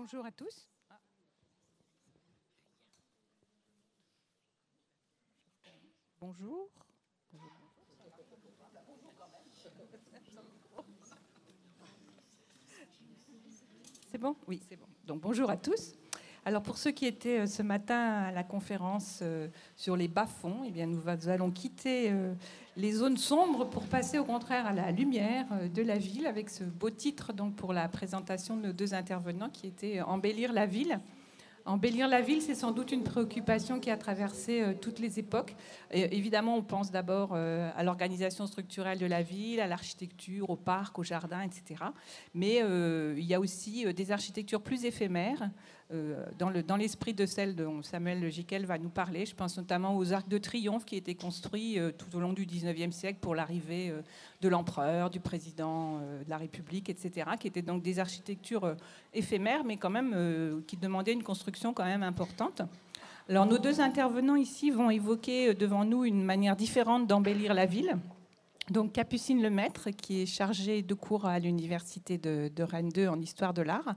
Bonjour à tous. Bonjour. C'est bon? Oui, c'est bon. Donc bonjour à tous. Alors pour ceux qui étaient euh, ce matin à la conférence euh, sur les bas-fonds, eh bien nous allons quitter euh, les zones sombres pour passer au contraire à la lumière de la ville avec ce beau titre donc pour la présentation de nos deux intervenants qui était embellir la ville. Embellir la ville, c'est sans doute une préoccupation qui a traversé toutes les époques. évidemment, on pense d'abord à l'organisation structurelle de la ville, à l'architecture, au parc, au jardin, etc. Mais il y a aussi des architectures plus éphémères, dans l'esprit de celle dont Samuel Giquel va nous parler. Je pense notamment aux arcs de triomphe qui étaient construits tout au long du 19e siècle pour l'arrivée de l'empereur, du président de la République, etc., qui étaient donc des architectures éphémères, mais quand même qui demandaient une construction quand même importante. Alors nos deux intervenants ici vont évoquer devant nous une manière différente d'embellir la ville. Donc Capucine Lemaître, qui est chargée de cours à l'université de, Rennes 2 en histoire de l'art,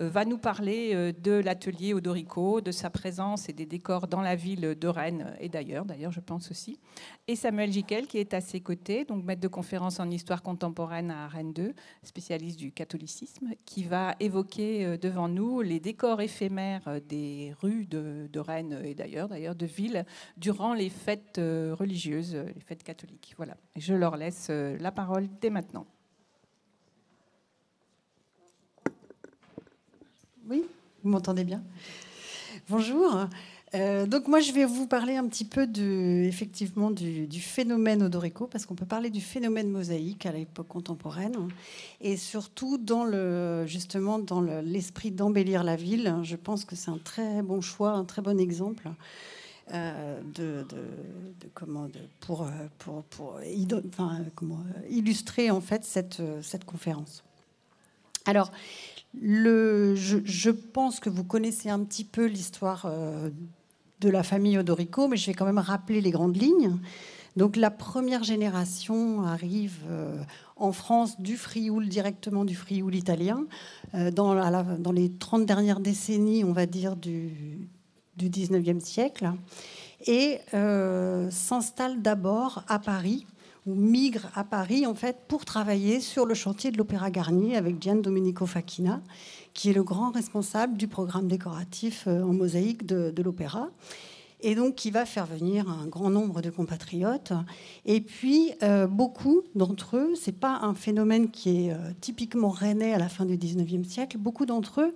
euh, va nous parler euh, de l'atelier Odorico, de sa présence et des décors dans la ville de Rennes et d'ailleurs, d'ailleurs je pense aussi. Et Samuel Giquel qui est à ses côtés, donc maître de conférence en histoire contemporaine à Rennes 2, spécialiste du catholicisme, qui va évoquer euh, devant nous les décors éphémères des rues de, Rennes et d'ailleurs, d'ailleurs de ville durant les fêtes religieuses, les fêtes catholiques. Voilà. Je leur laisse la parole dès maintenant. Oui, vous m'entendez bien? Bonjour. Euh, donc moi, je vais vous parler un petit peu de, effectivement du, phénomène Odorico, parce qu'on peut parler du phénomène mosaïque à l'époque contemporaine, et surtout dans le, justement dans l'esprit d'embellir la ville. Je pense que c'est un très bon choix, un très bon exemple. Euh, de, comment pour, pour, pour enfin, comment, illustrer en fait cette, cette conférence. Alors, le, je, pense que vous connaissez un petit peu l'histoire euh, de la famille Odorico, mais je vais quand même rappeler les grandes lignes. Donc la première génération arrive euh, en France du Frioul, directement du Frioul italien, euh, dans, dans, les 30 dernières décennies, on va dire, du, du 19e siècle, et s'installe d'abord à Paris ou migre à Paris en fait pour travailler sur le chantier de l'Opéra Garnier avec Gian Domenico Facchina, qui est le grand responsable du programme décoratif euh, en mosaïque de, l'opéra et donc qui va faire venir un grand nombre de compatriotes. Et puis, euh, beaucoup d'entre eux, c'est pas un phénomène qui est euh, typiquement rennais à la fin du 19e siècle, beaucoup d'entre eux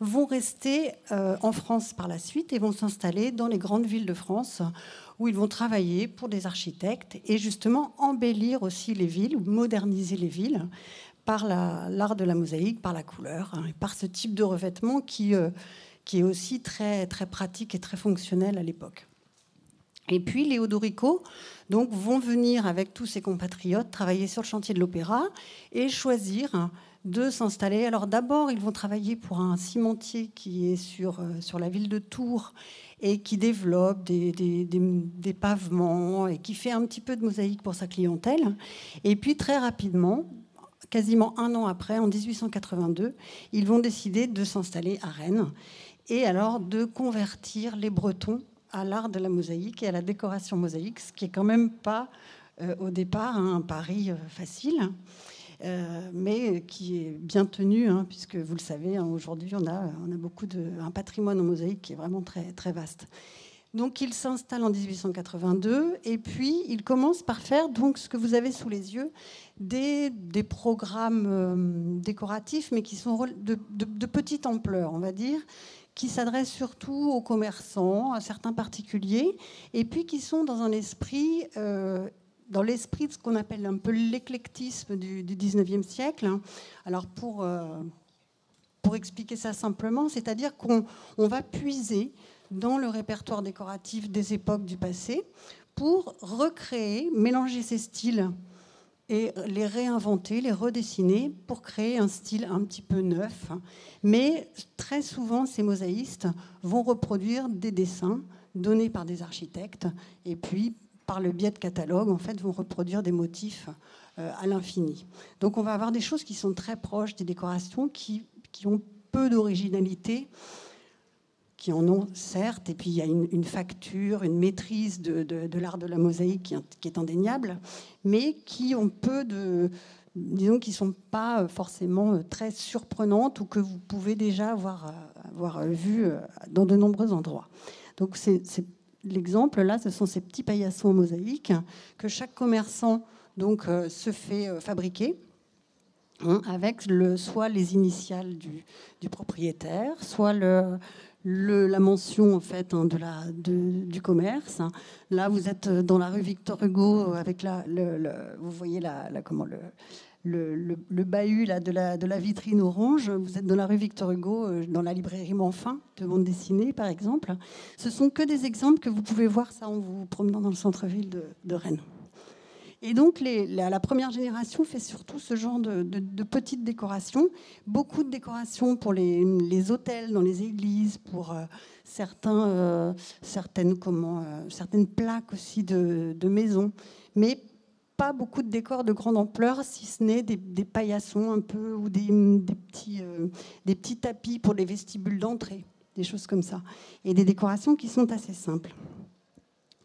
vont rester en France par la suite et vont s'installer dans les grandes villes de France où ils vont travailler pour des architectes et justement embellir aussi les villes ou moderniser les villes par l'art de la mosaïque, par la couleur, hein, et par ce type de revêtement qui, euh, qui est aussi très, très pratique et très fonctionnel à l'époque. Et puis les Odorico donc, vont venir avec tous ses compatriotes travailler sur le chantier de l'opéra et choisir de s'installer. Alors d'abord, ils vont travailler pour un cimentier qui est sur, euh, sur la ville de Tours et qui développe des, des, pavements et qui fait un petit peu de mosaïque pour sa clientèle. Et puis très rapidement, quasiment un an après, en 1882, ils vont décider de s'installer à Rennes et alors de convertir les Bretons à l'art de la mosaïque et à la décoration mosaïque, ce qui est quand même pas euh, au départ un pari euh, facile. Euh, mais qui est bien tenu, hein, puisque vous le savez, hein, aujourd'hui, on a, beaucoup de, un patrimoine en mosaïque qui est vraiment très, très vaste. Donc il s'installe en 1882 et puis il commence par faire donc ce que vous avez sous les yeux, des, programmes euh, décoratifs, mais qui sont de, de, petite ampleur, on va dire, qui s'adressent surtout aux commerçants, à certains particuliers, et puis qui sont dans un esprit euh, dans l'esprit de ce qu'on appelle un peu l'éclectisme du, du, 19e siècle. Hein. Alors pour, euh, pour expliquer ça simplement, c'est-à-dire qu'on on va puiser dans le répertoire décoratif des époques du passé pour recréer, mélanger ces styles et les réinventer, les redessiner pour créer un style un petit peu neuf. Mais très souvent, ces mosaïstes vont reproduire des dessins donnés par des architectes et puis par le biais de catalogues, en fait, vont reproduire des motifs euh, à l'infini. Donc on va avoir des choses qui sont très proches des décorations, qui, qui ont peu d'originalité, qui en ont certes, et puis il y a une, facture, une maîtrise de, l'art de la mosaïque qui, est indéniable, mais qui ont peu de, disons, qui sont pas forcément très surprenantes ou que vous pouvez déjà avoir, avoir vu dans de nombreux endroits. Donc c'est l'exemple là, ce sont ces petits paillassons en mosaïque que chaque commerçant donc se fait fabriquer Hein, avec le, soit les initiales du, propriétaire, soit le, la mention en fait hein, de la, du commerce. Là, vous êtes dans la rue Victor Hugo avec la, le, vous voyez la, comment le, le, bahut là, de, la, de vitrine orange. Vous êtes dans la rue Victor Hugo, euh, dans la librairie Manfin de bande dessinée, par exemple. Ce sont que des exemples que vous pouvez voir ça en vous promenant dans le centre-ville de Rennes. Et donc, la, première génération fait surtout ce genre de, petites décorations. Beaucoup de décorations pour les, hôtels, dans les églises, pour euh, euh, certaines, certaines plaques aussi de, maisons. Mais pas beaucoup de décors de grande ampleur, si ce n'est des, paillassons un peu ou des, petits, des petits tapis pour les vestibules d'entrée, des choses comme ça. Et des décorations qui sont assez simples.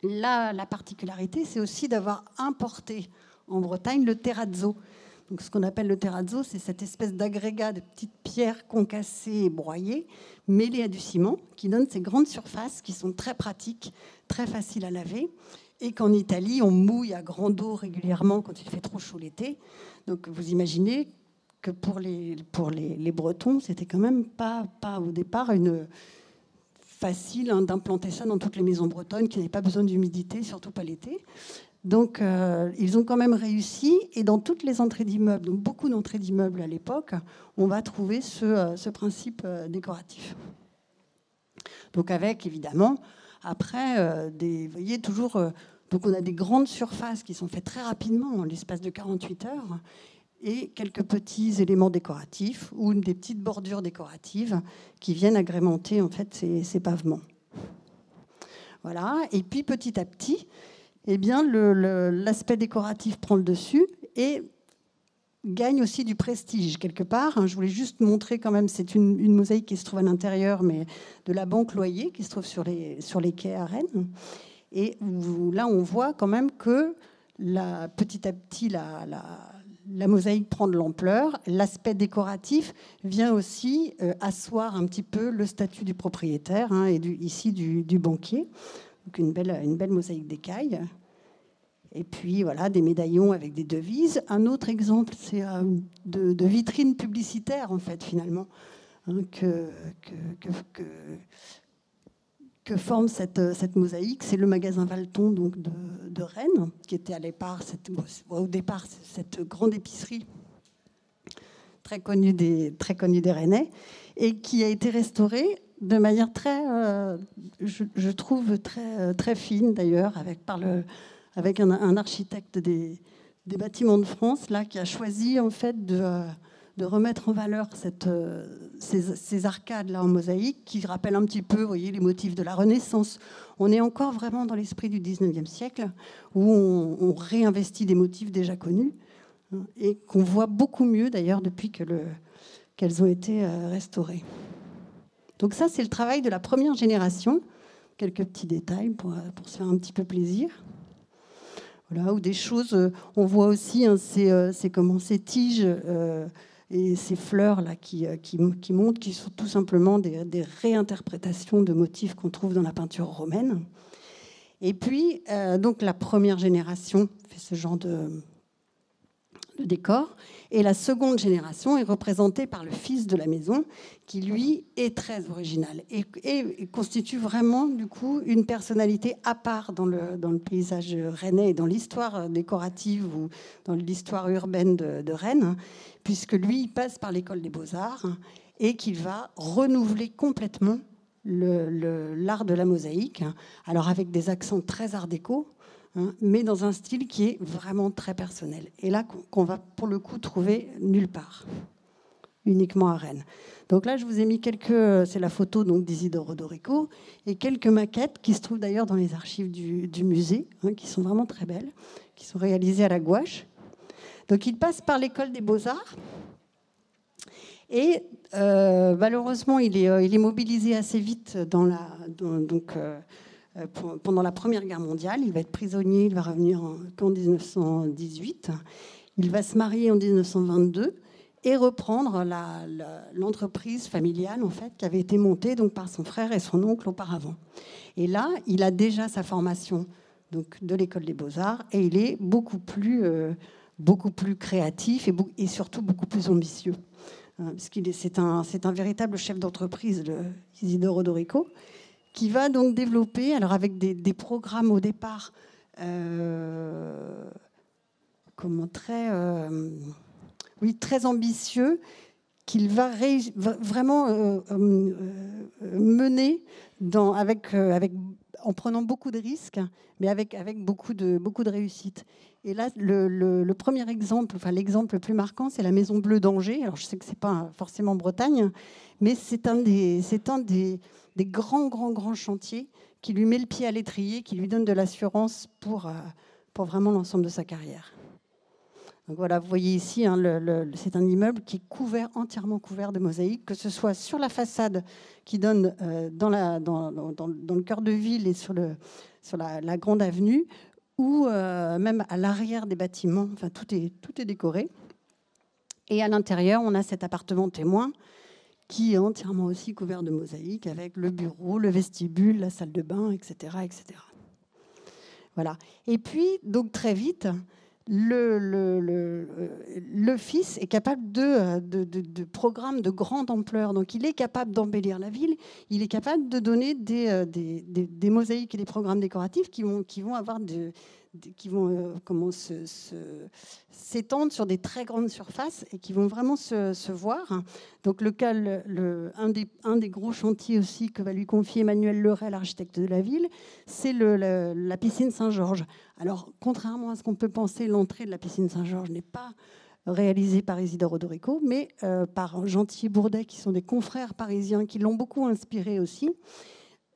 Là, la particularité, c'est aussi d'avoir importé en Bretagne le terrazzo. Donc, ce qu'on appelle le terrazzo, c'est cette espèce d'agrégat de petites pierres concassées et broyées, mêlées à du ciment, qui donne ces grandes surfaces qui sont très pratiques, très faciles à laver, et qu'en Italie, on mouille à grande eau régulièrement quand il fait trop chaud l'été. Donc, vous imaginez que pour les, pour les, les Bretons, c'était quand même pas, pas au départ une, facile hein, d'implanter ça dans toutes les maisons bretonnes qui n'avaient pas besoin d'humidité, surtout pas l'été. Donc, euh, ils ont quand même réussi. Et dans toutes les entrées d'immeubles, donc beaucoup d'entrées d'immeubles à l'époque, on va trouver ce, euh, principe euh, décoratif. Donc, avec évidemment, après, des, vous voyez, toujours. Donc, on a des grandes surfaces qui sont faites très rapidement, en l'espace de 48 heures et quelques petits éléments décoratifs ou des petites bordures décoratives qui viennent agrémenter en fait ces, pavements. Voilà. Et puis petit à petit, eh bien l'aspect décoratif prend le dessus et gagne aussi du prestige quelque part. Hein. Je voulais juste montrer quand même, c'est une, mosaïque qui se trouve à l'intérieur, mais de la banque Loyer qui se trouve sur les, sur les quais à Rennes. Et là, on voit quand même que petit à petit, la, la, la mosaïque prend de l'ampleur. L'aspect décoratif vient aussi euh, asseoir un petit peu le statut du propriétaire hein, et ici du, banquier. Donc une belle, une belle mosaïque d'écailles. Et puis voilà, des médaillons avec des devises. Un autre exemple, c'est euh, de, vitrines publicitaires, en fait, finalement, hein, que, que, que forme cette, euh, cette mosaïque. C'est le magasin Valton donc de, de, Rennes, qui était à cette, au départ cette grande épicerie très connue des, très connue des Rennais, et qui a été restaurée de manière très, euh, je, trouve, très, euh, très fine d'ailleurs, avec, par le, avec un, un architecte des, des, bâtiments de France là, qui a choisi en fait de de remettre en valeur euh, ces, arcades-là en mosaïque qui rappellent un petit peu vous voyez, les motifs de la Renaissance. On est encore vraiment dans l'esprit du 19e siècle où on, réinvestit des motifs déjà connus hein, et qu'on voit beaucoup mieux d'ailleurs depuis qu'elles ont été euh, restaurées. Donc ça, c'est le travail de la première génération. Quelques petits détails pour, pour se faire un petit peu plaisir. Voilà, ou des choses, euh, on voit aussi hein, c'est comment ces tiges et ces fleurs-là qui, euh, qui, montent, qui sont tout simplement des, réinterprétations de motifs qu'on trouve dans la peinture romaine. Et puis, euh, donc la première génération fait ce genre de, de décor. Et la seconde génération est représentée par le fils de la maison, qui lui est très original et, constitue vraiment du coup une personnalité à part dans le, dans le paysage rennais et dans l'histoire décorative ou dans l'histoire urbaine de, Rennes, puisque lui il passe par l'école des beaux-arts et qu'il va renouveler complètement l'art de la mosaïque, alors avec des accents très art déco, Hein, mais dans un style qui est vraiment très personnel. Et là, qu'on va pour le coup trouver nulle part, uniquement à Rennes. Donc là, je vous ai mis quelques, c'est la photo donc d'Isidore Rodorico, et quelques maquettes qui se trouvent d'ailleurs dans les archives du, musée, hein, qui sont vraiment très belles, qui sont réalisées à la gouache. Donc il passe par l'école des beaux-arts. Et malheureusement, il est, il est, mobilisé assez vite dans la, donc, pendant la Première Guerre mondiale. Il va être prisonnier, il va revenir en 1918. Il va se marier en 1922 et reprendre l'entreprise familiale en fait qui avait été montée donc par son frère et son oncle auparavant. Et là, il a déjà sa formation donc de l'école des beaux-arts et il est beaucoup plus euh, beaucoup plus créatif et, surtout beaucoup plus ambitieux. Hein, parce qu'il est c'est un c'est un véritable chef d'entreprise, Isidore Odorico, qui va donc développer alors avec des, programmes au départ euh, comment très euh, oui, très ambitieux qu'il va, vraiment euh, mener avec, avec, en prenant beaucoup de risques, mais avec, avec beaucoup, de, beaucoup de réussite. Et là, le, premier exemple, enfin l'exemple le plus marquant, c'est la Maison Bleue d'Angers. Alors je sais que c'est pas forcément Bretagne, mais c'est un des, c'est un des, des, grands, grands, grands chantiers qui lui met le pied à l'étrier, qui lui donne de l'assurance pour, pour vraiment l'ensemble de sa carrière voilà, vous voyez ici, hein, c'est un immeuble qui est entièrement couvert de mosaïques, que ce soit sur la façade qui donne euh, dans, le cœur de ville et sur, la, grande avenue, ou euh, même à l'arrière des bâtiments. Enfin, tout est, tout est décoré. Et à l'intérieur, on a cet appartement témoin qui est entièrement aussi couvert de mosaïques, avec le bureau, le vestibule, la salle de bain, etc., etc. Voilà. Et puis, donc très vite, le, le, le, fils est capable de, de, de, programmes de grande ampleur. Donc il est capable d'embellir la ville, il est capable de donner des, euh, des, des, des mosaïques et des programmes décoratifs qui vont, qui vont avoir de, qui vont euh, comment s'étendre sur des très grandes surfaces et qui vont vraiment se, voir. Donc le, le, un, des, un, des, gros chantiers aussi que va lui confier Emmanuel Leray, l'architecte de la ville, c'est la piscine Saint-Georges. Alors contrairement à ce qu'on peut penser, l'entrée de la piscine Saint-Georges n'est pas réalisée par Isidore Odorico, mais euh, par Gentil Bourdet, qui sont des confrères parisiens qui l'ont beaucoup inspiré aussi.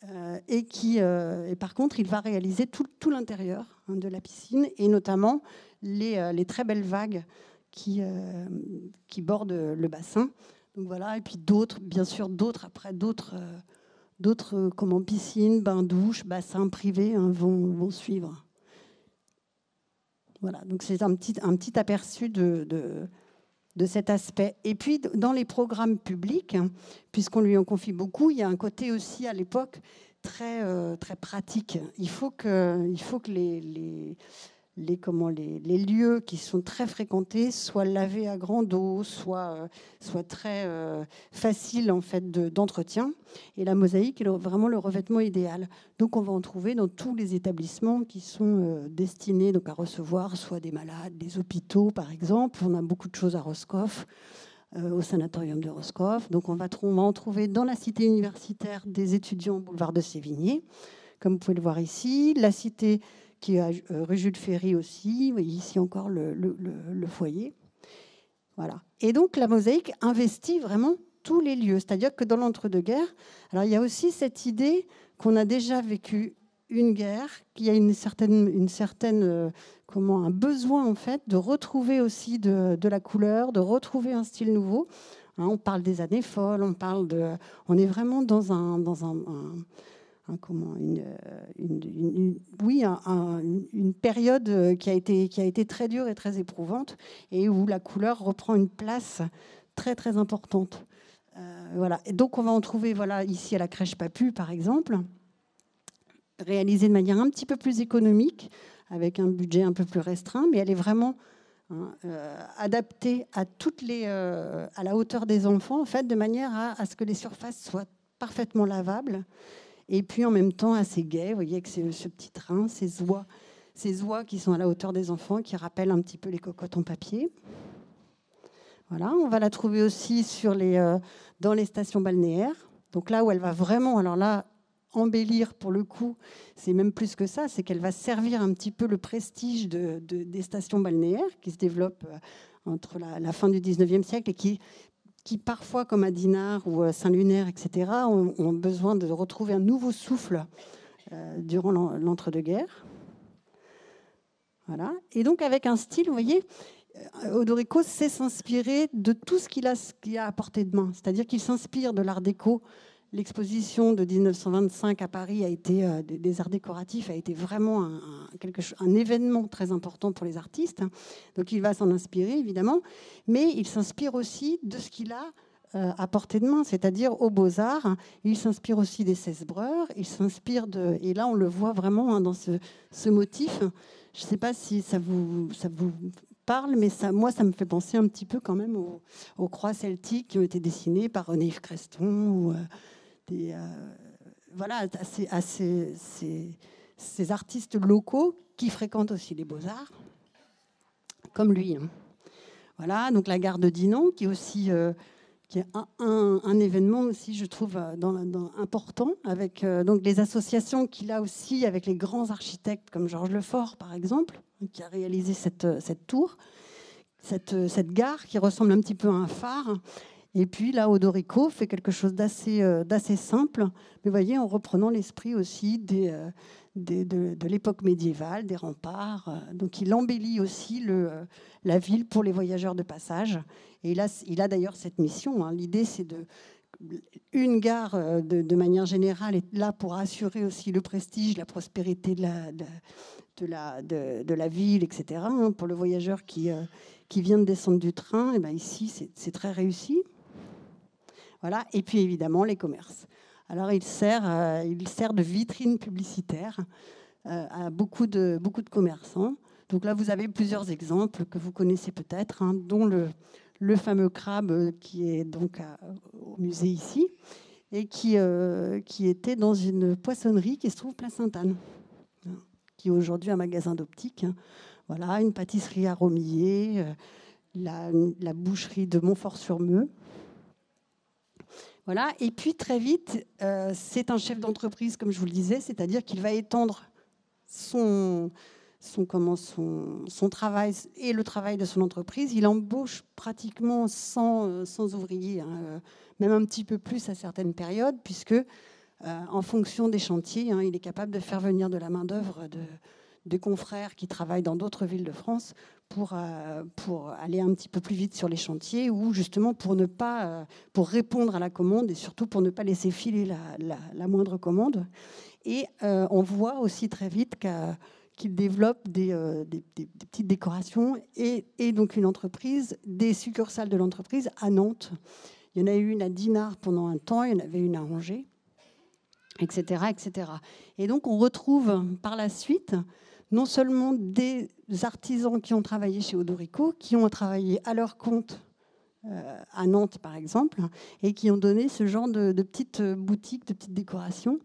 Euh, et qui, euh, et par contre, il va réaliser tout, tout l'intérieur hein, de la piscine et notamment les, euh, les très belles vagues qui, qui bordent le bassin. Donc voilà, et puis d'autres, bien sûr, d'autres après, d'autres, d'autres comme piscine, bain douche, bassin privé hein, vont, vont, suivre. Voilà, donc c'est un petit, un petit aperçu de de cet aspect. Et puis, dans les programmes publics, hein, puisqu'on lui en confie beaucoup, il y a un côté aussi à l'époque très, euh, pratique. Il faut que, les les, comment, les, les, lieux qui sont très fréquentés soient lavés à grande eau, soient, euh, très euh, faciles en fait d'entretien. et la mosaïque est vraiment le revêtement idéal. Donc on va en trouver dans tous les établissements qui sont euh, destinés donc, à recevoir soit des malades, des hôpitaux par exemple. On a beaucoup de choses à Roscoff. au sanatorium de Roscoff. Donc on va, on va en trouver dans la cité universitaire des étudiants au boulevard de Sévigné, comme vous pouvez le voir ici. La cité qui est euh, rue Jules Ferry aussi. Ici encore le, le, foyer. Voilà. Et donc la mosaïque investit vraiment tous les lieux. C'est-à-dire que dans l'entre-deux-guerres, alors il y a aussi cette idée qu'on a déjà vécu une guerre, qu'il y a une certaine, une certaine euh, comment, un besoin en fait de retrouver aussi de, de, la couleur, de retrouver un style nouveau. Hein, on parle des années folles, on parle de, on est vraiment dans un, dans un comment, une, une, oui, une période qui a, été, qui a été très dure et très éprouvante, et où la couleur reprend une place très très importante. Euh, voilà. Donc on va en trouver ici à la crèche Papu, par exemple, réalisée de manière un petit peu plus économique, avec un budget un peu plus restreint, mais elle est vraiment hein, euh, adaptée à, toutes les, euh, à la hauteur des enfants, en fait, de manière à ce que les surfaces soient parfaitement lavables et puis en même temps assez gai. Vous voyez que c'est ce petit train, ces oies, ces oies qui sont à la hauteur des enfants, qui rappellent un petit peu les cocottes en papier. Voilà, on va la trouver aussi euh, dans les stations balnéaires. Donc là où elle va vraiment, alors là, embellir pour le coup, c'est même plus que ça, c'est qu'elle va servir un petit peu le prestige de, des stations balnéaires qui se développent euh, entre la, la, fin du 19e siècle et qui qui parfois, comme à Dinard ou Saint-Lunaire, etc., ont, besoin de retrouver un nouveau souffle euh, durant l'entre-deux-guerres. Voilà. Et donc avec un style, vous voyez, Odorico sait s'inspirer de tout ce qu'il a, a à portée de main. C'est-à-dire qu'il s'inspire de l'art déco. L'exposition de 1925 à Paris a été euh, des arts décoratifs a été vraiment un, événement très important pour les artistes. Donc il va s'en inspirer évidemment, mais il s'inspire aussi de ce qu'il a euh, à portée de main, c'est-à-dire aux beaux-arts. Il s'inspire aussi des 16 breurs, il s'inspire de... Et là, on le voit vraiment hein, dans ce, ce, motif. Je ne sais pas si ça vous, ça vous parle, mais ça, moi, ça me fait penser un petit peu quand même aux, croix celtiques qui ont été dessinées par René Yves Creston ou euh, euh, voilà, à, ces, ces, artistes locaux qui fréquentent aussi les beaux-arts, comme lui. Hein. Voilà, donc la gare de Dinan, qui est aussi euh, qui est un, événement aussi, je trouve, dans, important, avec donc les associations qu'il a aussi avec les grands architectes comme Georges Lefort, par exemple, qui a réalisé cette, tour, cette, gare qui ressemble un petit peu à un phare. Et puis là, Odorico fait quelque chose d'assez euh, simple, mais voyez, en reprenant l'esprit aussi euh, de, l'époque médiévale, des remparts. Euh, donc il embellit aussi la ville pour les voyageurs de passage. Et il a, il a d'ailleurs cette mission. Hein. L'idée, c'est de une gare, de, manière générale, est là pour assurer aussi le prestige, la prospérité de la, de, la, ville, etc. Hein, pour le voyageur qui, qui vient de descendre du train, et eh ben ici, c'est très réussi. Voilà. Et puis évidemment, les commerces. Alors, il sert, euh, il sert de vitrine publicitaire euh, à beaucoup de, beaucoup de commerçants. Donc là, vous avez plusieurs exemples que vous connaissez peut-être, hein, dont le, le fameux crabe qui est donc au musée ici et qui, qui était dans une poissonnerie qui se trouve place Sainte-Anne qui est aujourd'hui un magasin d'optique. Hein. Voilà, une pâtisserie à Romillet, euh, la, boucherie de Montfort-sur-Meux. Voilà, et puis très vite, euh, c'est un chef d'entreprise, comme je vous le disais, c'est-à-dire qu'il va étendre son, son, comment, son, travail et le travail de son entreprise. Il embauche pratiquement sans, sans ouvriers, hein, euh, même un petit peu plus à certaines périodes, puisque euh, en fonction des chantiers. Hein, il est capable de faire venir de la main-d'œuvre de, confrères qui travaillent dans d'autres villes de France pour, euh, pour aller un petit peu plus vite sur les chantiers ou justement pour ne pas euh, pour répondre à la commande et surtout pour ne pas laisser filer la, la, moindre commande. Et on voit aussi très vite qu'il développe des, des, des, petites décorations et, et, donc une entreprise, des succursales de l'entreprise à Nantes. Il y en a eu une à Dinard pendant un temps, il y en avait une à Angers etc., etc. Et donc on retrouve par la suite non seulement des artisans qui ont travaillé chez Odorico, qui ont travaillé à leur compte euh, à Nantes par exemple, et qui ont donné ce genre de, petites boutiques, de petites décorations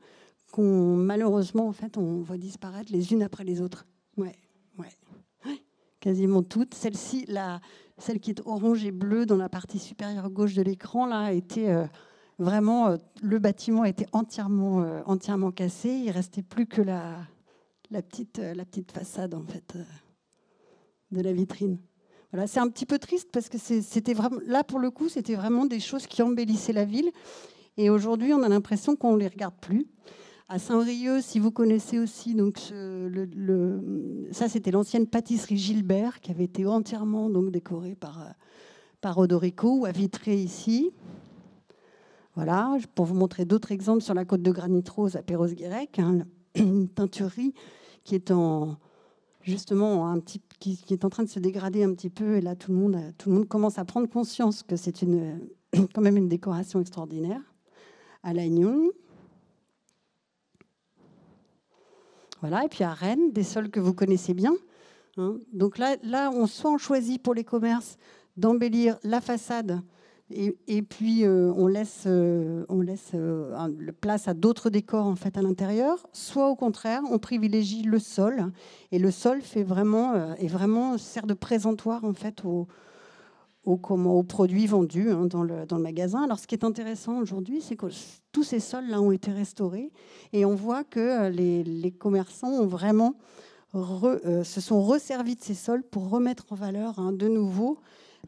qu'on malheureusement en fait on voit disparaître les unes après les autres. Ouais, ouais, quasiment toutes. Celle-ci, la, celle qui est orange et bleue dans la partie supérieure gauche de l'écran là, été euh, Vraiment, euh, le bâtiment était entièrement, euh, entièrement cassé. Il restait plus que la, la, petite, euh, la petite façade en fait de la vitrine. Voilà, c'est un petit peu triste parce que c'était vraiment là pour le coup, c'était vraiment des choses qui embellissaient la ville. Et aujourd'hui, on a l'impression qu'on ne les regarde plus. À Saint-Rieux, si vous connaissez aussi, donc ça c'était l'ancienne pâtisserie Gilbert qui avait été entièrement donc décorée par, par Odorico ou à Vitré ici. Voilà, pour vous montrer d'autres exemples sur la côte de Granit Rose à Perros-Guirec, hein, une teinturerie qui est en justement un petit, qui, est en train de se dégrader un petit peu. Et là, tout le monde, tout le monde commence à prendre conscience que c'est une, quand même une décoration extraordinaire. À Lannion. Voilà, et puis à Rennes, des sols que vous connaissez bien. Hein. Donc là, là, on soit on choisit pour les commerces d'embellir la façade et, puis euh, on laisse, euh, on laisse euh, place à d'autres décors en fait à l'intérieur, soit au contraire on privilégie le sol. Et le sol fait vraiment et vraiment sert de présentoir en fait aux, comment, aux produits vendus hein, dans, le, dans, le, magasin. Alors ce qui est intéressant aujourd'hui, c'est que tous ces sols là ont été restaurés. Et on voit que les, les commerçants ont vraiment se sont resservis de ces sols pour remettre en valeur hein, de nouveau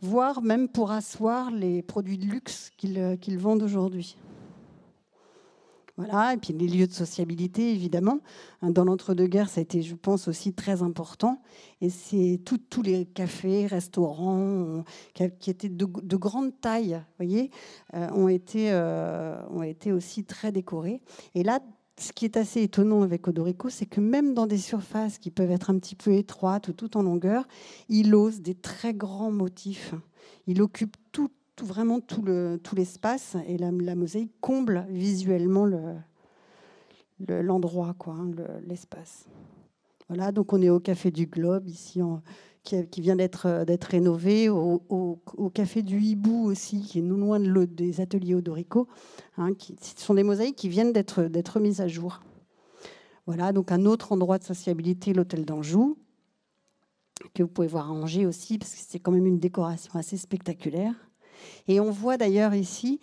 voire même pour asseoir les produits de luxe qu'ils euh, vendent aujourd'hui. Voilà, et puis les lieux de sociabilité, évidemment. Hein, dans l'entre-deux-guerres, ça a été, je pense, aussi très important. Et c'est tous les cafés, restaurants qui étaient de, grande taille, voyez, euh, ont, été, euh, ont été aussi très décorés. Et là, ce qui est assez étonnant avec Odorico, c'est que même dans des surfaces qui peuvent être un petit peu étroites ou tout en longueur, il ose des très grands motifs. Il occupe tout, vraiment tout, le, tout l'espace et la, mosaïque comble visuellement l'endroit, hein, l'espace. Voilà, donc on est au Café du Globe, ici, qui, vient d'être, d'être rénové, au, Café du Hibou aussi, qui est non loin de des ateliers Odorico. Hein, ce sont des mosaïques qui viennent d'être, mises à jour. Voilà, donc un autre endroit de sociabilité, l'hôtel d'Anjou, que vous pouvez voir à Angers aussi, parce que c'est quand même une décoration assez spectaculaire. Et on voit d'ailleurs ici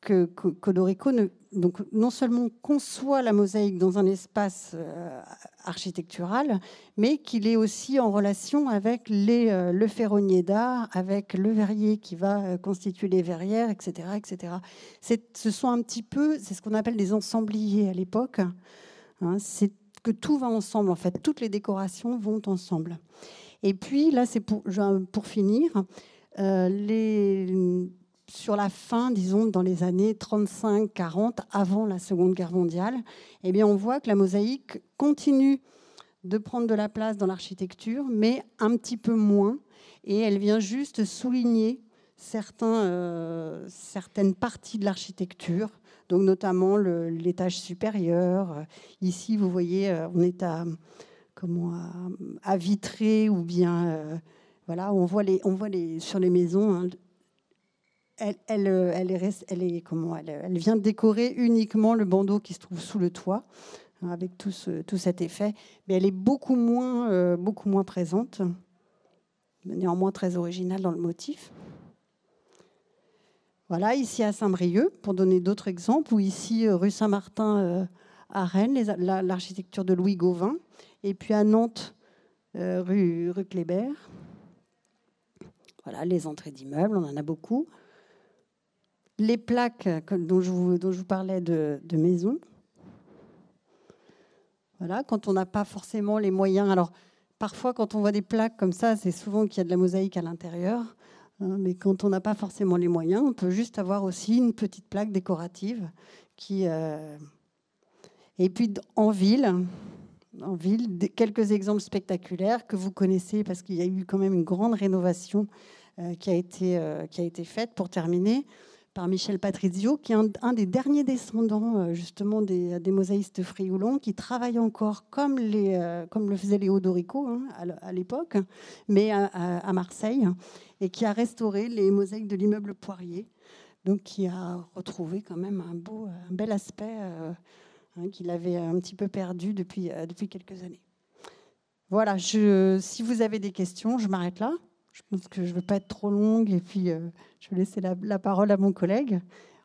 que, Codorico ne, donc non seulement conçoit la mosaïque dans un espace euh, architectural, mais qu'il est aussi en relation avec les, euh, le ferronnier d'art, avec le verrier qui va euh, constituer les verrières, etc. etc. Ce sont un petit peu, c'est ce qu'on appelle des ensembliers à l'époque. Hein, c'est que tout va ensemble, en fait. Toutes les décorations vont ensemble. Et puis, là, c'est pour, finir. Les, sur la fin, disons, dans les années 35-40, avant la Seconde Guerre mondiale, eh bien, on voit que la mosaïque continue de prendre de la place dans l'architecture, mais un petit peu moins. Et elle vient juste souligner certains, euh, certaines parties de l'architecture, donc notamment l'étage supérieur. Ici, vous voyez, euh, on est à, comment, à, Vitré ou bien voilà, on voit, les, on voit les, sur les maisons, hein, elle, elle, elle, décorer uniquement le bandeau qui se trouve sous le toit, hein, avec tout, ce, tout, cet effet. Mais elle est beaucoup moins, euh, beaucoup moins présente, néanmoins très originale dans le motif. Voilà, ici à Saint-Brieuc, pour donner d'autres exemples, ou ici euh, rue Saint-Martin euh, à Rennes, l'architecture de Louis Gauvin, et puis à Nantes, rue, rue Kléber. Voilà, les entrées d'immeubles, on en a beaucoup. Les plaques dont je vous, parlais de, maisons. Voilà, quand on n'a pas forcément les moyens. Alors, parfois, quand on voit des plaques comme ça, c'est souvent qu'il y a de la mosaïque à l'intérieur. Hein, mais quand on n'a pas forcément les moyens, on peut juste avoir aussi une petite plaque décorative. Euh, et puis en ville, en ville, quelques exemples spectaculaires que vous connaissez parce qu'il y a eu quand même une grande rénovation euh, qui, a été, euh, qui a été faite pour terminer par Michel Patrizio, qui est un, des derniers descendants euh, justement des, mosaïstes frioulons, qui travaille encore comme, les, comme le faisait Léo Dorico hein, à l'époque, mais à, Marseille, et qui a restauré les mosaïques de l'immeuble Poirier, donc qui a retrouvé quand même un, beau, un bel aspect hein, qu'il avait un petit peu perdu depuis, depuis quelques années. Voilà, si vous avez des questions, je m'arrête là. Je pense que je ne veux pas être trop longue et puis euh, je vais laisser la, parole à mon collègue.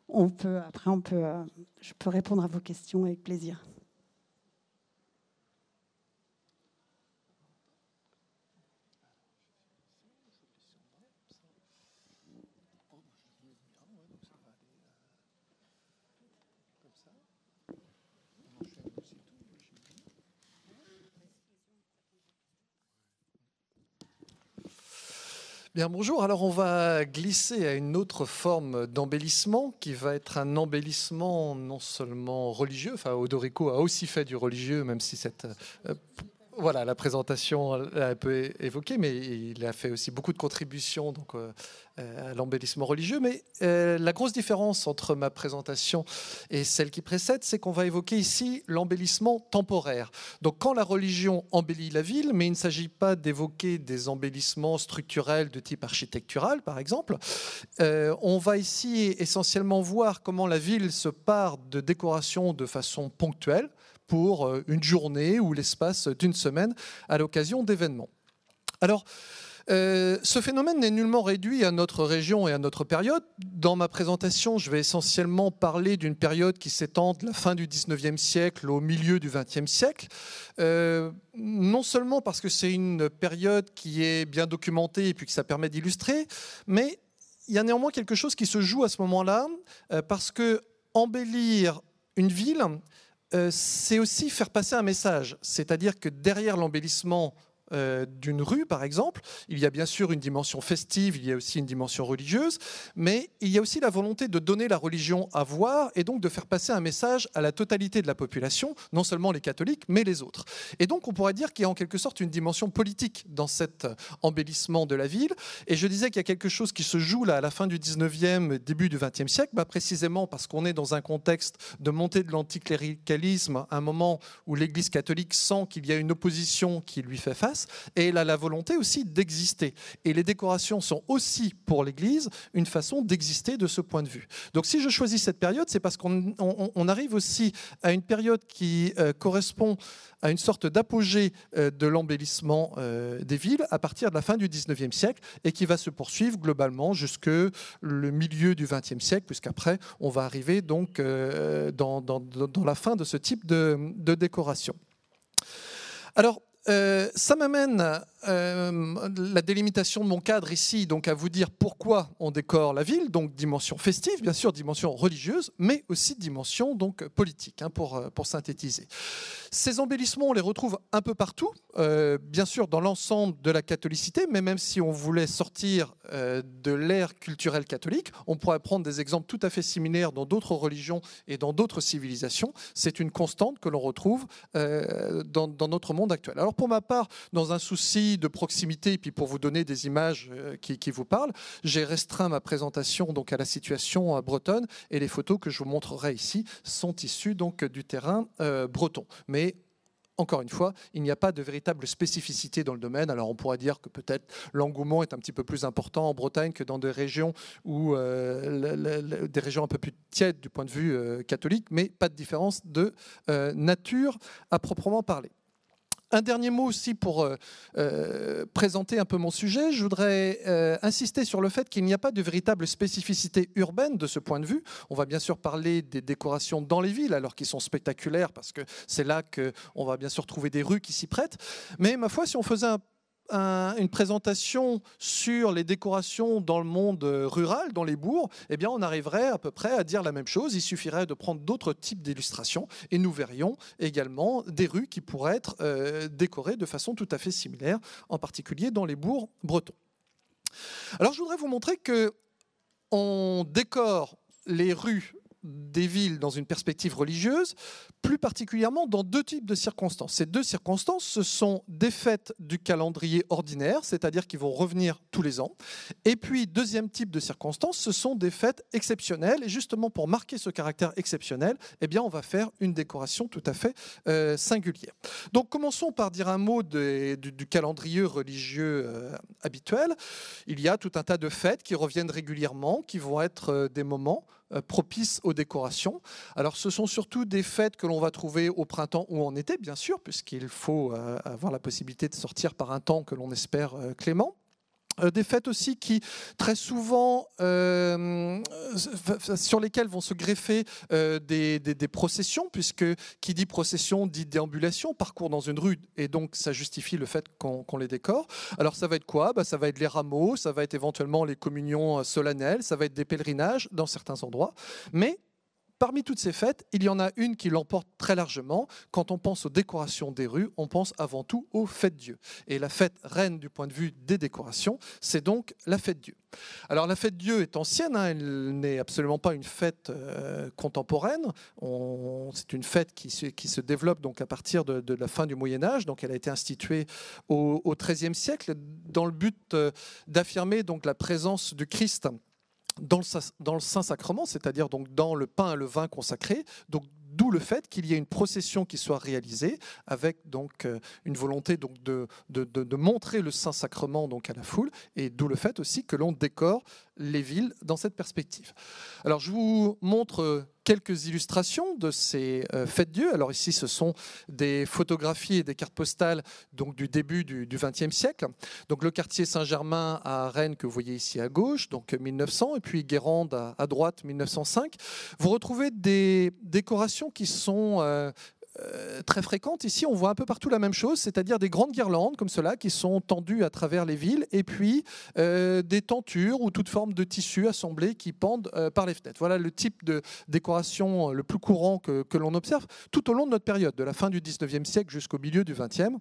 On peut, après, on peut, euh, je peux répondre à vos questions avec plaisir. Bien, bonjour. Alors, on va glisser à une autre forme d'embellissement qui va être un embellissement non seulement religieux, enfin, Odorico a aussi fait du religieux, même si cette euh, voilà, la présentation l'a un peu évoqué, mais il a fait aussi beaucoup de contributions donc, euh, à l'embellissement religieux. Mais euh, la grosse différence entre ma présentation et celle qui précède, c'est qu'on va évoquer ici l'embellissement temporaire. Donc quand la religion embellit la ville, mais il ne s'agit pas d'évoquer des embellissements structurels de type architectural, par exemple, euh, on va ici essentiellement voir comment la ville se part de décoration de façon ponctuelle pour euh, une journée ou l'espace d'une semaine à l'occasion d'événements. Alors, euh, ce phénomène n'est nullement réduit à notre région et à notre période. Dans ma présentation, je vais essentiellement parler d'une période qui s'étend de la fin du 19e siècle au milieu du 20e siècle. Euh, non seulement parce que c'est une période qui est bien documentée et puis que ça permet d'illustrer, mais il y a néanmoins quelque chose qui se joue à ce moment-là, parce que embellir une ville, c'est aussi faire passer un message. C'est-à-dire que derrière l'embellissement euh, d'une rue, par exemple. Il y a bien sûr une dimension festive, il y a aussi une dimension religieuse, mais il y a aussi la volonté de donner la religion à voir et donc de faire passer un message à la totalité de la population, non seulement les catholiques, mais les autres. Et donc on pourrait dire qu'il y a en quelque sorte une dimension politique dans cet embellissement de la ville. Et je disais qu'il y a quelque chose qui se joue là à la fin du 19e, début du 20e siècle, bah, précisément parce qu'on est dans un contexte de montée de l'anticléricalisme, un moment où l'Église catholique sent qu'il y a une opposition qui lui fait face et elle a la volonté aussi d'exister. Et les décorations sont aussi pour l'Église une façon d'exister de ce point de vue. Donc si je choisis cette période, c'est parce qu'on arrive aussi à une période qui euh, correspond à une sorte d'apogée euh, de l'embellissement euh, des villes à partir de la fin du 19e siècle et qui va se poursuivre globalement jusque le milieu du 20e siècle, puisqu'après on va arriver donc dans, la fin de ce type de, de décoration. Alors, euh, ça m'amène euh, la délimitation de mon cadre ici, donc à vous dire pourquoi on décore la ville, donc dimension festive, bien sûr, dimension religieuse, mais aussi dimension donc politique, hein, pour, euh, pour synthétiser. Ces embellissements, on les retrouve un peu partout, bien sûr dans l'ensemble de la catholicité, mais même si on voulait sortir de l'ère culturelle catholique, on pourrait prendre des exemples tout à fait similaires dans d'autres religions et dans d'autres civilisations. C'est une constante que l'on retrouve dans, notre monde actuel. Pour ma part, dans un souci de proximité, et puis pour vous donner des images euh, qui, vous parlent, j'ai restreint ma présentation donc à la situation euh, bretonne, et les photos que je vous montrerai ici sont issues donc du terrain euh, breton. Mais encore une fois, il n'y a pas de véritable spécificité dans le domaine. Alors on pourrait dire que peut-être l'engouement est un petit peu plus important en Bretagne que dans des régions où des régions un peu plus tièdes du point de vue catholique, mais pas de différence de nature à proprement parler. Un dernier mot aussi pour euh, euh, présenter un peu mon sujet. Je voudrais euh, insister sur le fait qu'il n'y a pas de véritable spécificité urbaine de ce point de vue. On va bien sûr parler des décorations dans les villes, alors qu'ils sont spectaculaires, parce que c'est là qu'on va bien sûr trouver des rues qui s'y prêtent. Mais ma foi, si on faisait un une présentation sur les décorations dans le monde rural, dans les bourgs, eh bien, on arriverait à peu près à dire la même chose. Il suffirait de prendre d'autres types d'illustrations et nous verrions également des rues qui pourraient être euh, décorées de façon tout à fait similaire, en particulier dans les bourgs bretons. Alors, je voudrais vous montrer que on décore les rues des villes dans une perspective religieuse, plus particulièrement dans deux types de circonstances. Ces deux circonstances, ce sont des fêtes du calendrier ordinaire, c'est-à-dire qui vont revenir tous les ans, et puis deuxième type de circonstances, ce sont des fêtes exceptionnelles, et justement pour marquer ce caractère exceptionnel, eh bien on va faire une décoration tout à fait euh, singulière. Donc commençons par dire un mot du, calendrier religieux euh, habituel. Il y a tout un tas de fêtes qui reviennent régulièrement, qui vont être euh, des moments euh, propices aux décorations. Alors ce sont surtout des fêtes que l'on va trouver au printemps ou en été, bien sûr, puisqu'il faut euh, avoir la possibilité de sortir par un temps que l'on espère euh, clément. Euh, des fêtes aussi qui, très souvent, euh, sur lesquelles vont se greffer euh, des, processions, puisque qui dit procession dit déambulation, parcours dans une rue, et donc ça justifie le fait qu'on les décore. Alors ça va être quoi? Bah, Ça va être les rameaux, ça va être éventuellement les communions solennelles, ça va être des pèlerinages dans certains endroits, mais Parmi toutes ces fêtes, il y en a une qui l'emporte très largement. Quand on pense aux décorations des rues, on pense avant tout aux fêtes Dieu. Et la fête reine du point de vue des décorations, c'est donc la fête Dieu. Alors la fête Dieu est ancienne, hein, elle n'est absolument pas une fête euh, contemporaine. C'est une fête qui se, développe donc à partir de, la fin du Moyen Âge. Donc elle a été instituée au XIIIe siècle dans le but euh, d'affirmer donc la présence du Christ dans le, Saint-Sacrement, c'est-à-dire donc dans le pain et le vin consacré, donc D'où le fait qu'il y ait une procession qui soit réalisée avec donc euh, une volonté donc de, de, montrer le Saint-Sacrement donc à la foule et d'où le fait aussi que l'on décore les villes dans cette perspective. Alors je vous montre euh, quelques illustrations de ces euh, fêtes Dieu. Alors ici, ce sont des photographies et des cartes postales donc du début du XXe siècle. Donc le quartier Saint-Germain à Rennes que vous voyez ici à gauche, donc 1900, et puis Guérande à, droite, 1905. Vous retrouvez des décorations qui sont euh, très fréquente. Ici, on voit un peu partout la même chose, c'est-à-dire des grandes guirlandes comme cela qui sont tendues à travers les villes, et puis des tentures ou toute forme de tissu assemblé qui pendent par les fenêtres. Voilà le type de décoration le plus courant que, que l'on observe tout au long de notre période, de la fin du 19e siècle jusqu'au milieu du 20e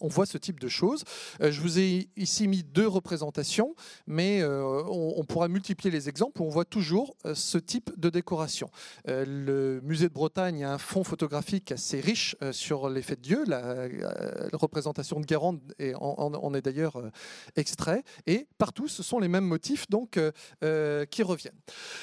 on voit ce type de choses. Euh, je vous ai ici mis deux représentations, mais euh, on, pourra multiplier les exemples où on voit toujours euh, ce type de décoration. le musée de Bretagne a un fond photographique assez riche sur les fêtes de Dieu. La, représentation de Guérande en, est d'ailleurs extrait. Et partout, ce sont les mêmes motifs donc, qui reviennent.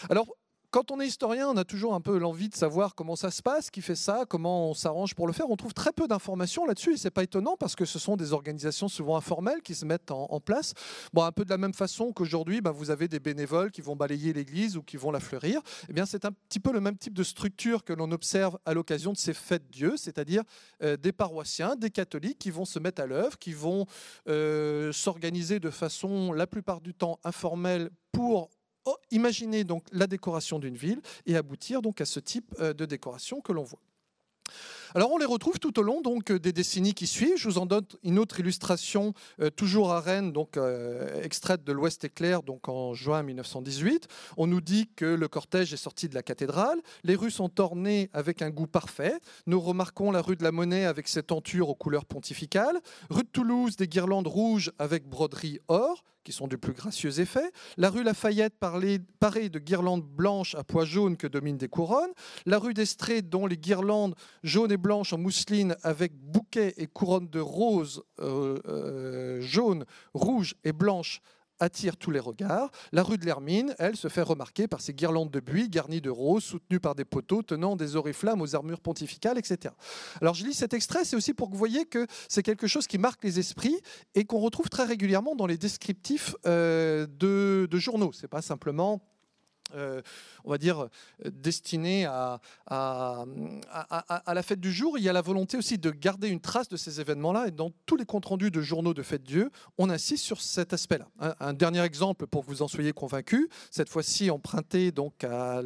Alors, quand on est historien, on a toujours un peu l'envie de savoir comment ça se passe, qui fait ça, comment on s'arrange pour le faire. On trouve très peu d'informations là-dessus et c'est pas étonnant parce que ce sont des organisations souvent informelles qui se mettent en, place. Bon, un peu de la même façon qu'aujourd'hui, bah, vous avez des bénévoles qui vont balayer l'église ou qui vont la fleurir. Eh bien, c'est un petit peu le même type de structure que l'on observe à l'occasion de ces fêtes Dieu, c'est-à-dire euh, des paroissiens, des catholiques qui vont se mettre à l'œuvre, qui vont euh, s'organiser de façon la plupart du temps informelle pour Oh, imaginez donc la décoration d'une ville et aboutir donc à ce type euh, de décoration que l'on voit. Alors on les retrouve tout au long donc des décennies qui suivent. Je vous en donne une autre illustration, euh, toujours à Rennes, donc euh, extraite de l'Ouest éclair, donc en juin 1918. On nous dit que le cortège est sorti de la cathédrale. Les rues sont ornées avec un goût parfait. Nous remarquons la rue de la Monnaie avec ses tentures aux couleurs pontificales. Rue de Toulouse, des guirlandes rouges avec broderie or qui sont du plus gracieux effet. La rue Lafayette parée de guirlandes blanches à pois jaunes que dominent des couronnes. La rue d'Estrée dont les guirlandes jaunes et blanches en mousseline avec bouquets et couronnes de roses euh, euh, jaunes, rouges et blanches attire tous les regards. La rue de l'Hermine, elle, se fait remarquer par ses guirlandes de buis garnies de roses, soutenues par des poteaux tenant des oriflammes aux armures pontificales, etc. Alors je lis cet extrait, c'est aussi pour que vous voyez que c'est quelque chose qui marque les esprits et qu'on retrouve très régulièrement dans les descriptifs euh, de, de journaux. C'est pas simplement euh, on va dire, euh, destiné à, à, la fête du jour, il y a la volonté aussi de garder une trace de ces événements-là. Et dans tous les comptes rendus de journaux de fête Dieu, on insiste sur cet aspect-là. Un, dernier exemple pour que vous en soyez convaincus, cette fois-ci emprunté donc à,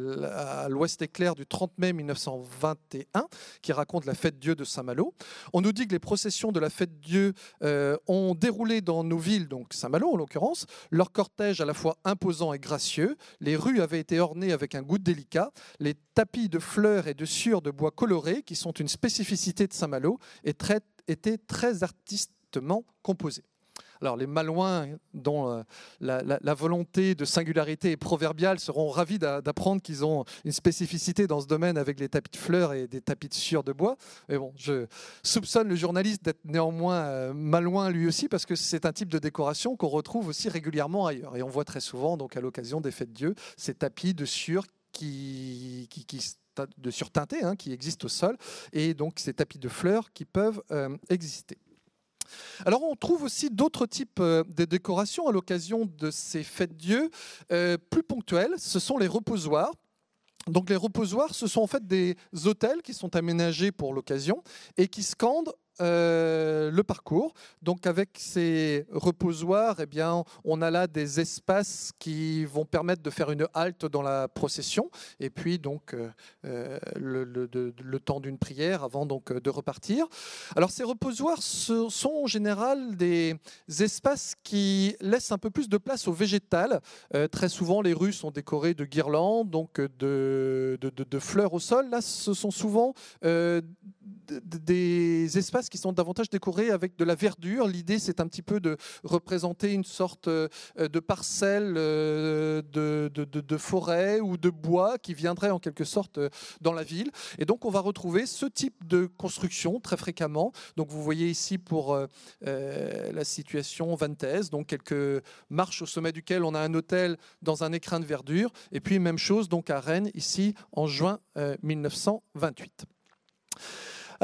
l'Ouest éclair du 30 mai 1921, qui raconte la fête Dieu de Saint-Malo. On nous dit que les processions de la fête Dieu euh, ont déroulé dans nos villes, donc Saint-Malo en l'occurrence, leur cortège à la fois imposant et gracieux. Les rues avaient été ornées avec un goût délicat. Les tapis de fleurs et de sueur de bois colorés, qui sont une spécificité de Saint-Malo, étaient très artistement composés. Alors les Malouins, dont euh, la, volonté de singularité est proverbiale, seront ravis d'apprendre qu'ils ont une spécificité dans ce domaine avec les tapis de fleurs et des tapis de sueur de bois. Mais bon, je soupçonne le journaliste d'être néanmoins euh, malouin lui aussi, parce que c'est un type de décoration qu'on retrouve aussi régulièrement ailleurs. Et on voit très souvent, donc à l'occasion des fêtes de Dieu, ces tapis de sueur qui, de surteintés hein, qui existent au sol, et donc ces tapis de fleurs qui peuvent euh, exister. Alors on trouve aussi d'autres types euh, de décorations à l'occasion de ces fêtes Dieu, euh, plus ponctuelles. Ce sont les reposoirs. Donc les reposoirs, ce sont en fait des hôtels qui sont aménagés pour l'occasion et qui scandent euh, le parcours. Donc avec ces reposoirs, eh bien, on a là des espaces qui vont permettre de faire une halte dans la procession et puis donc euh, euh, le, temps d'une prière avant donc de repartir. Alors ces reposoirs sont en général des espaces qui laissent un peu plus de place au végétal. très souvent les rues sont décorées de guirlandes, donc de fleurs au sol. Là, ce sont souvent des espaces qui sont davantage décorés avec de la verdure. L'idée, c'est un petit peu de représenter une sorte euh, de parcelle euh, de, forêt ou de bois qui viendrait en quelque sorte euh, dans la ville. Et donc, on va retrouver ce type de construction très fréquemment. Donc, vous voyez ici pour la situation vantaise, donc quelques marches au sommet duquel on a un hôtel dans un écrin de verdure. Et puis, même chose donc à Rennes, ici, en juin 1928.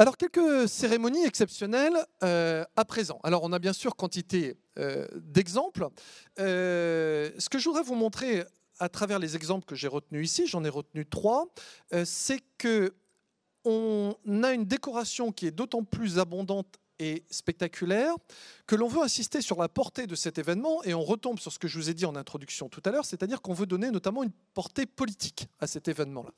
Alors, quelques cérémonies exceptionnelles euh, à présent. Alors, on a bien sûr quantité euh, d'exemples. Euh, ce que je voudrais vous montrer à travers les exemples que j'ai retenus ici, j'en ai retenu trois, c'est que on a une décoration qui est d'autant plus abondante et spectaculaire que l'on veut insister sur la portée de cet événement et on retombe sur ce que je vous ai dit en introduction tout à l'heure, c'est-à-dire qu'on veut donner notamment une portée politique à cet événement-là.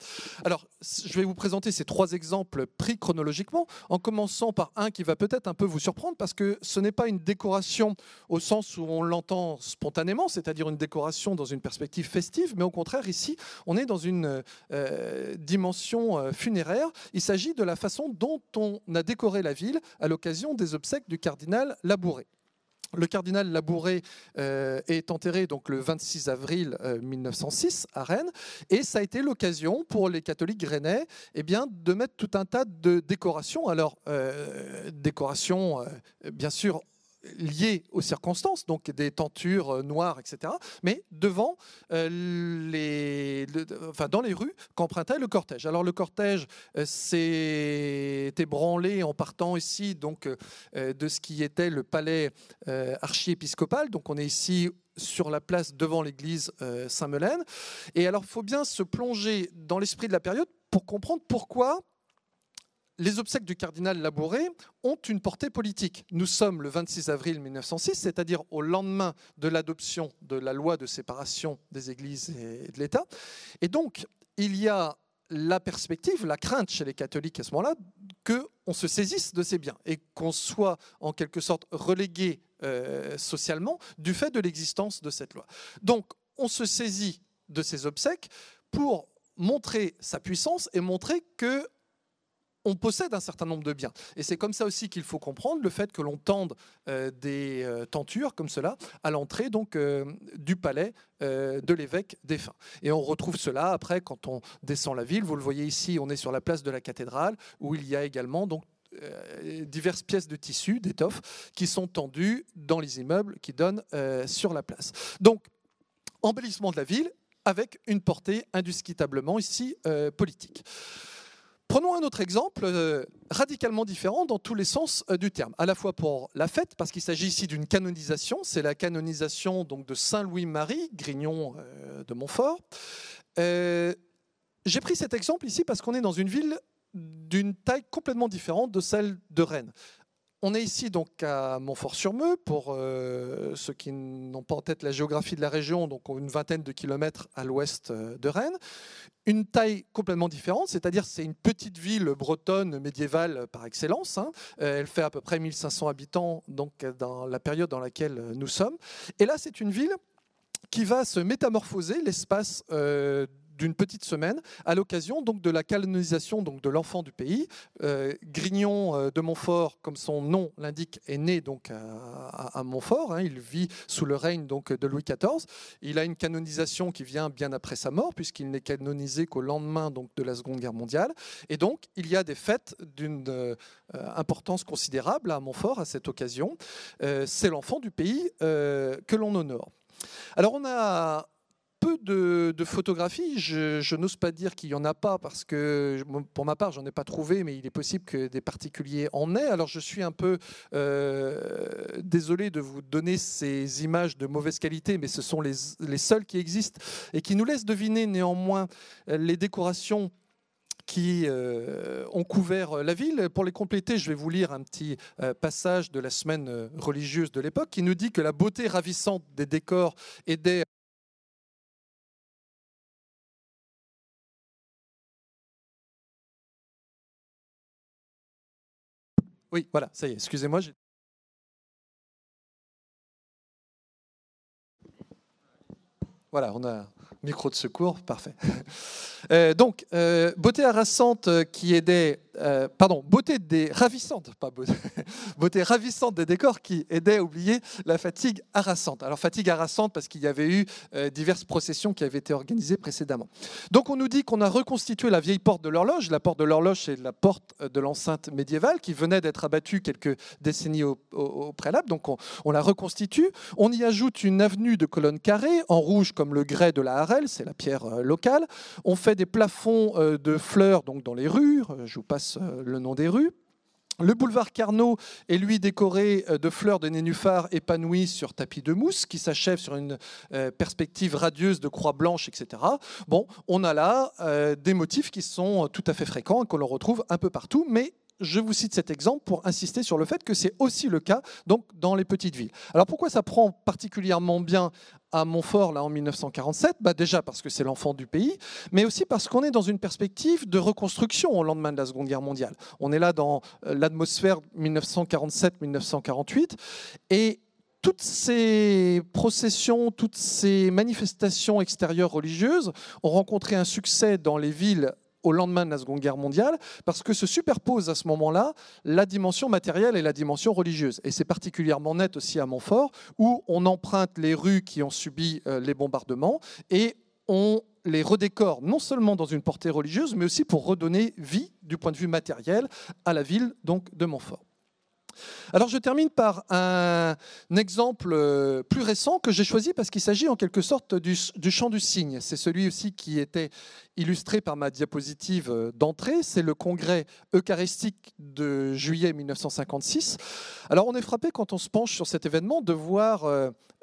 Alors, je vais vous présenter ces trois exemples pris chronologiquement, en commençant par un qui va peut-être un peu vous surprendre parce que ce n'est pas une décoration au sens où on l'entend spontanément, c'est-à-dire une décoration dans une perspective festive, mais au contraire, ici, on est dans une euh, dimension euh, funéraire. Il s'agit de la façon dont on a décoré la ville à l'occasion des obsèques du cardinal Labouré. Le cardinal Labouré euh, est enterré donc le 26 avril 1906 à Rennes, et ça a été l'occasion pour les catholiques rennais eh bien, de mettre tout un tas de décorations. Alors, décorations, bien sûr, liées aux circonstances, donc des tentures euh, noires, etc., mais devant euh, les, enfin, dans les rues qu'empruntait le cortège. Alors le cortège euh, s'est ébranlé en partant ici donc, de ce qui était le palais archiépiscopal, donc on est ici sur la place devant l'église Saint-Melaine. Et alors, il faut bien se plonger dans l'esprit de la période pour comprendre pourquoi les obsèques du cardinal Labouré ont une portée politique. Nous sommes le 26 avril 1906, c'est-à-dire au lendemain de l'adoption de la loi de séparation des églises et de l'État. Et donc, il y a la perspective, la crainte chez les catholiques à ce moment-là, qu'on se saisisse de ces biens et qu'on soit en quelque sorte relégué euh, socialement du fait de l'existence de cette loi. Donc, on se saisit de ces obsèques pour montrer sa puissance et montrer que on possède un certain nombre de biens. Et c'est comme ça aussi qu'il faut comprendre le fait que l'on tende euh, des euh, tentures comme cela à l'entrée donc euh, du palais de l'évêque défunt. Et on retrouve cela après quand on descend la ville. Vous le voyez ici, on est sur la place de la cathédrale où il y a également donc diverses pièces de tissu, d'étoffe, qui sont tendues dans les immeubles qui donnent sur la place. Donc, embellissement de la ville avec une portée indiscutablement ici politique. Prenons un autre exemple euh, radicalement différent dans tous les sens euh, du terme, à la fois pour la fête, parce qu'il s'agit ici d'une canonisation, c'est la canonisation donc, de Saint Louis-Marie, Grignon euh, de Montfort. J'ai pris cet exemple ici parce qu'on est dans une ville d'une taille complètement différente de celle de Rennes. On est ici donc à Montfort-sur-Meux, pour ceux qui n'ont pas en tête la géographie de la région, donc une vingtaine de kilomètres à l'ouest de Rennes une taille complètement différente, c'est-à-dire c'est une petite ville bretonne médiévale par excellence. Hein. Euh, elle fait à peu près 1500 habitants donc dans la période dans laquelle nous sommes. Et là, c'est une ville qui va se métamorphoser l'espace euh, d'une petite semaine à l'occasion donc de la canonisation donc de l'enfant du pays. Euh, Grignon euh, de Montfort, comme son nom l'indique, est né donc à, Montfort. Hein. il vit sous le règne donc de Louis XIV. Il a une canonisation qui vient bien après sa mort puisqu'il n'est canonisé qu'au lendemain donc de la Seconde Guerre mondiale. Et donc il y a des fêtes d'une euh, importance considérable à Montfort à cette occasion. C'est l'enfant du pays que l'on honore. Alors on a peu de, photographies. Je, n'ose pas dire qu'il n'y en a pas parce que, pour ma part, j'en ai pas trouvé, mais il est possible que des particuliers en aient. Alors je suis un peu euh, désolé de vous donner ces images de mauvaise qualité, mais ce sont les, les seules qui existent et qui nous laissent deviner néanmoins les décorations qui euh, ont couvert la ville. Pour les compléter, je vais vous lire un petit euh, passage de la semaine religieuse de l'époque qui nous dit que la beauté ravissante des décors aidait Oui, voilà, ça y est, excusez-moi. Voilà, on a micro de secours, parfait. Euh, donc, euh, beauté harassante qui aidait euh, pardon, beauté des ravissantes, pas beauté, ravissante des décors qui aidait à oublier la fatigue harassante. Alors fatigue harassante parce qu'il y avait eu euh, diverses processions qui avaient été organisées précédemment. Donc on nous dit qu'on a reconstitué la vieille porte de l'horloge. La porte de l'horloge, c'est la porte de l'enceinte médiévale qui venait d'être abattue quelques décennies au, préalable. Donc on, la reconstitue. On y ajoute une avenue de colonnes carrées en rouge comme le grès de la Harel, c'est la pierre euh, locale. On fait des plafonds de fleurs donc dans les rues. Je vous passe euh, le nom des rues. Le boulevard Carnot est lui décoré euh, de fleurs de nénuphars épanouies sur tapis de mousse qui s'achève sur une euh, perspective radieuse de croix blanche, etc. Bon, on a là des motifs qui sont tout à fait fréquents et qu'on retrouve un peu partout, mais je vous cite cet exemple pour insister sur le fait que c'est aussi le cas donc, dans les petites villes. Alors pourquoi ça prend particulièrement bien à Montfort là, en 1947 bah Déjà parce que c'est l'enfant du pays, mais aussi parce qu'on est dans une perspective de reconstruction au lendemain de la Seconde Guerre mondiale. On est là dans euh, l'atmosphère 1947-1948 et toutes ces processions, toutes ces manifestations extérieures religieuses ont rencontré un succès dans les villes au lendemain de la Seconde Guerre mondiale, parce que se superpose à ce moment-là la dimension matérielle et la dimension religieuse. Et c'est particulièrement net aussi à Montfort, où on emprunte les rues qui ont subi euh, les bombardements et on les redécore non seulement dans une portée religieuse, mais aussi pour redonner vie du point de vue matériel à la ville donc de Montfort. Alors je termine par un exemple euh, plus récent que j'ai choisi parce qu'il s'agit en quelque sorte du, chant du cygne. C'est celui aussi qui était illustré par ma diapositive euh, d'entrée. C'est le congrès eucharistique de juillet 1956. Alors on est frappé quand on se penche sur cet événement de voir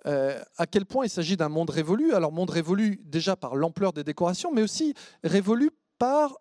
euh, à quel point il s'agit d'un monde révolu. Alors monde révolu déjà par l'ampleur des décorations, mais aussi révolu par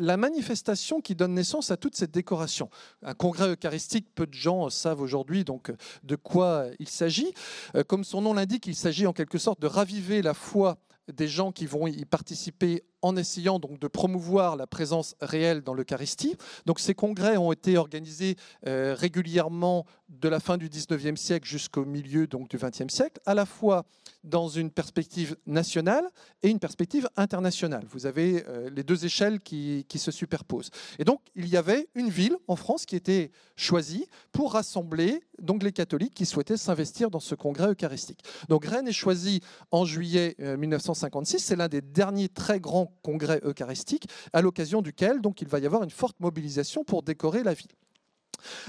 la manifestation qui donne naissance à toute cette décoration. Un congrès eucharistique, peu de gens savent aujourd'hui donc de quoi il s'agit. Euh, comme son nom l'indique, il s'agit en quelque sorte de raviver la foi des gens qui vont y participer en essayant donc de promouvoir la présence réelle dans l'Eucharistie. Donc ces congrès ont été organisés euh, régulièrement de la fin du 19e siècle jusqu'au milieu donc du 20e siècle, à la fois dans une perspective nationale et une perspective internationale. Vous avez euh, les deux échelles qui, qui, se superposent. Et donc il y avait une ville en France qui était choisie pour rassembler donc les catholiques qui souhaitaient s'investir dans ce congrès eucharistique. Donc Rennes est choisi en juillet 1956. Euh, C'est l'un des derniers très grands congrès eucharistique, à l'occasion duquel donc, il va y avoir une forte mobilisation pour décorer la ville.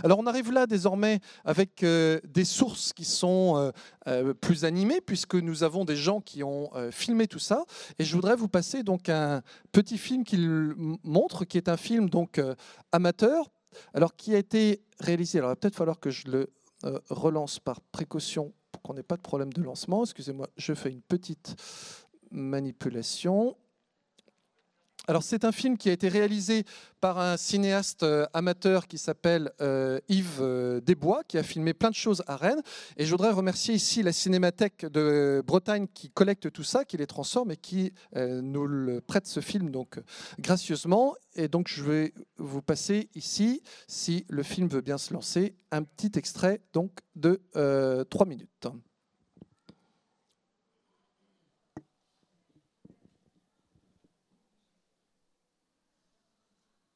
Alors on arrive là désormais avec euh, des sources qui sont euh, euh, plus animées puisque nous avons des gens qui ont filmé tout ça. Et je voudrais vous passer donc un petit film qu'il montre qui est un film donc amateur alors qui a été réalisé. Alors il va peut-être falloir que je le relance par précaution pour qu'on n'ait pas de problème de lancement. Excusez-moi je fais une petite manipulation alors c'est un film qui a été réalisé par un cinéaste euh, amateur qui s'appelle euh, Yves euh, Desbois, qui a filmé plein de choses à Rennes. Et je voudrais remercier ici la Cinémathèque de Bretagne qui collecte tout ça, qui les transforme et qui nous le prête ce film donc gracieusement. Et donc je vais vous passer ici, si le film veut bien se lancer, un petit extrait donc de trois minutes.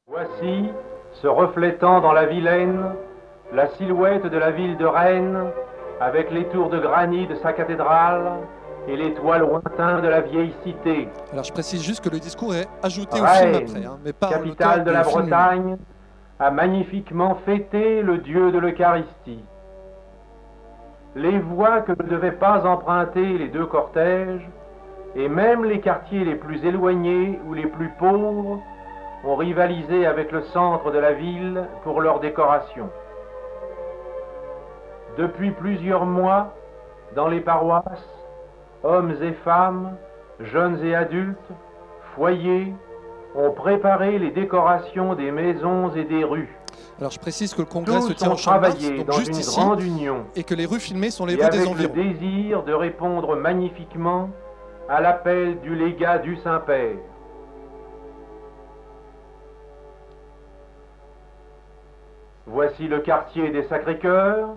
Voici, se reflétant dans la Vilaine, la silhouette de la ville de Rennes, avec les tours de granit de sa cathédrale et les toits lointains de la vieille cité. Alors je précise juste que le discours est ajouté au film après, hein, mais pas capitale de la Bretagne, a magnifiquement fêté le Dieu de l'Eucharistie. Les voies que ne devaient pas emprunter les deux cortèges, et même les quartiers les plus éloignés ou les plus pauvres, ont rivalisé avec le centre de la ville pour leur décoration. Depuis plusieurs mois, dans les paroisses, hommes et femmes, jeunes et adultes, foyers, ont préparé les décorations des maisons et des rues. Alors je précise que le congrès se tient en champ donc dans juste une ici, grande union, et que les rues filmées sont les rues des environs. le désir de répondre magnifiquement à l'appel du légat du Saint-Père. Voici le quartier des Sacré-Cœurs.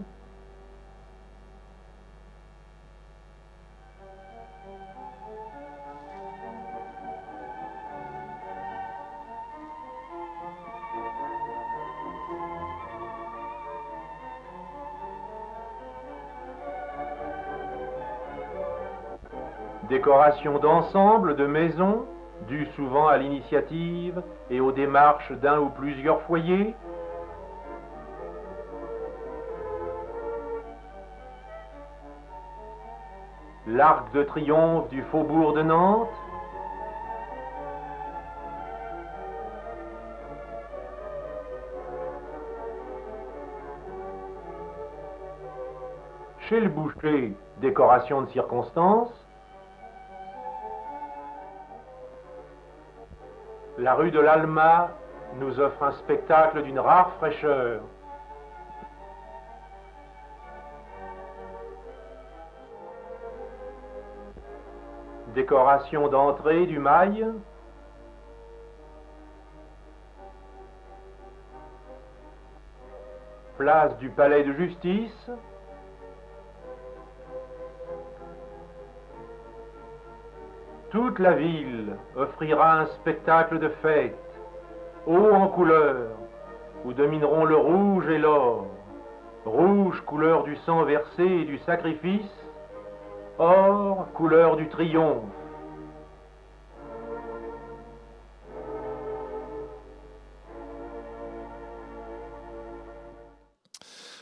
Décoration d'ensemble, de maisons, due souvent à l'initiative et aux démarches d'un ou plusieurs foyers, l'arc de triomphe du faubourg de Nantes, chez le boucher, décoration de circonstance, la rue de l'Alma nous offre un spectacle d'une rare fraîcheur. Décoration d'entrée du mail. Place du palais de justice. Toute la ville offrira un spectacle de fête, haut en couleur, où domineront le rouge et l'or. Rouge, couleur du sang versé et du sacrifice, or, couleur du triomphe.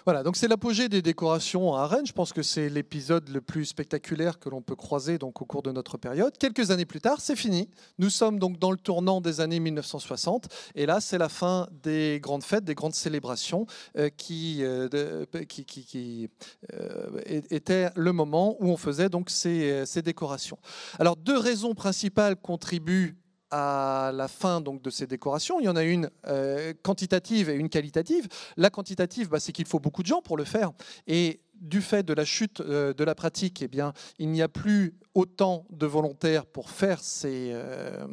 Voilà, donc c'est l'apogée des décorations à Rennes. Je pense que c'est l'épisode le plus spectaculaire que l'on peut croiser donc au cours de notre période. Quelques années plus tard, c'est fini. Nous sommes donc dans le tournant des années 1960, et là, c'est la fin des grandes fêtes, des grandes célébrations euh, qui, euh, qui, qui, qui euh, étaient le moment où on faisait donc ces, ces décorations. Alors, deux raisons principales contribuent à la fin donc, de ces décorations. Il y en a une euh, quantitative et une qualitative. La quantitative, bah, c'est qu'il faut beaucoup de gens pour le faire. Et du fait de la chute euh, de la pratique, eh bien, il n'y a plus autant de volontaires pour faire ces, euh,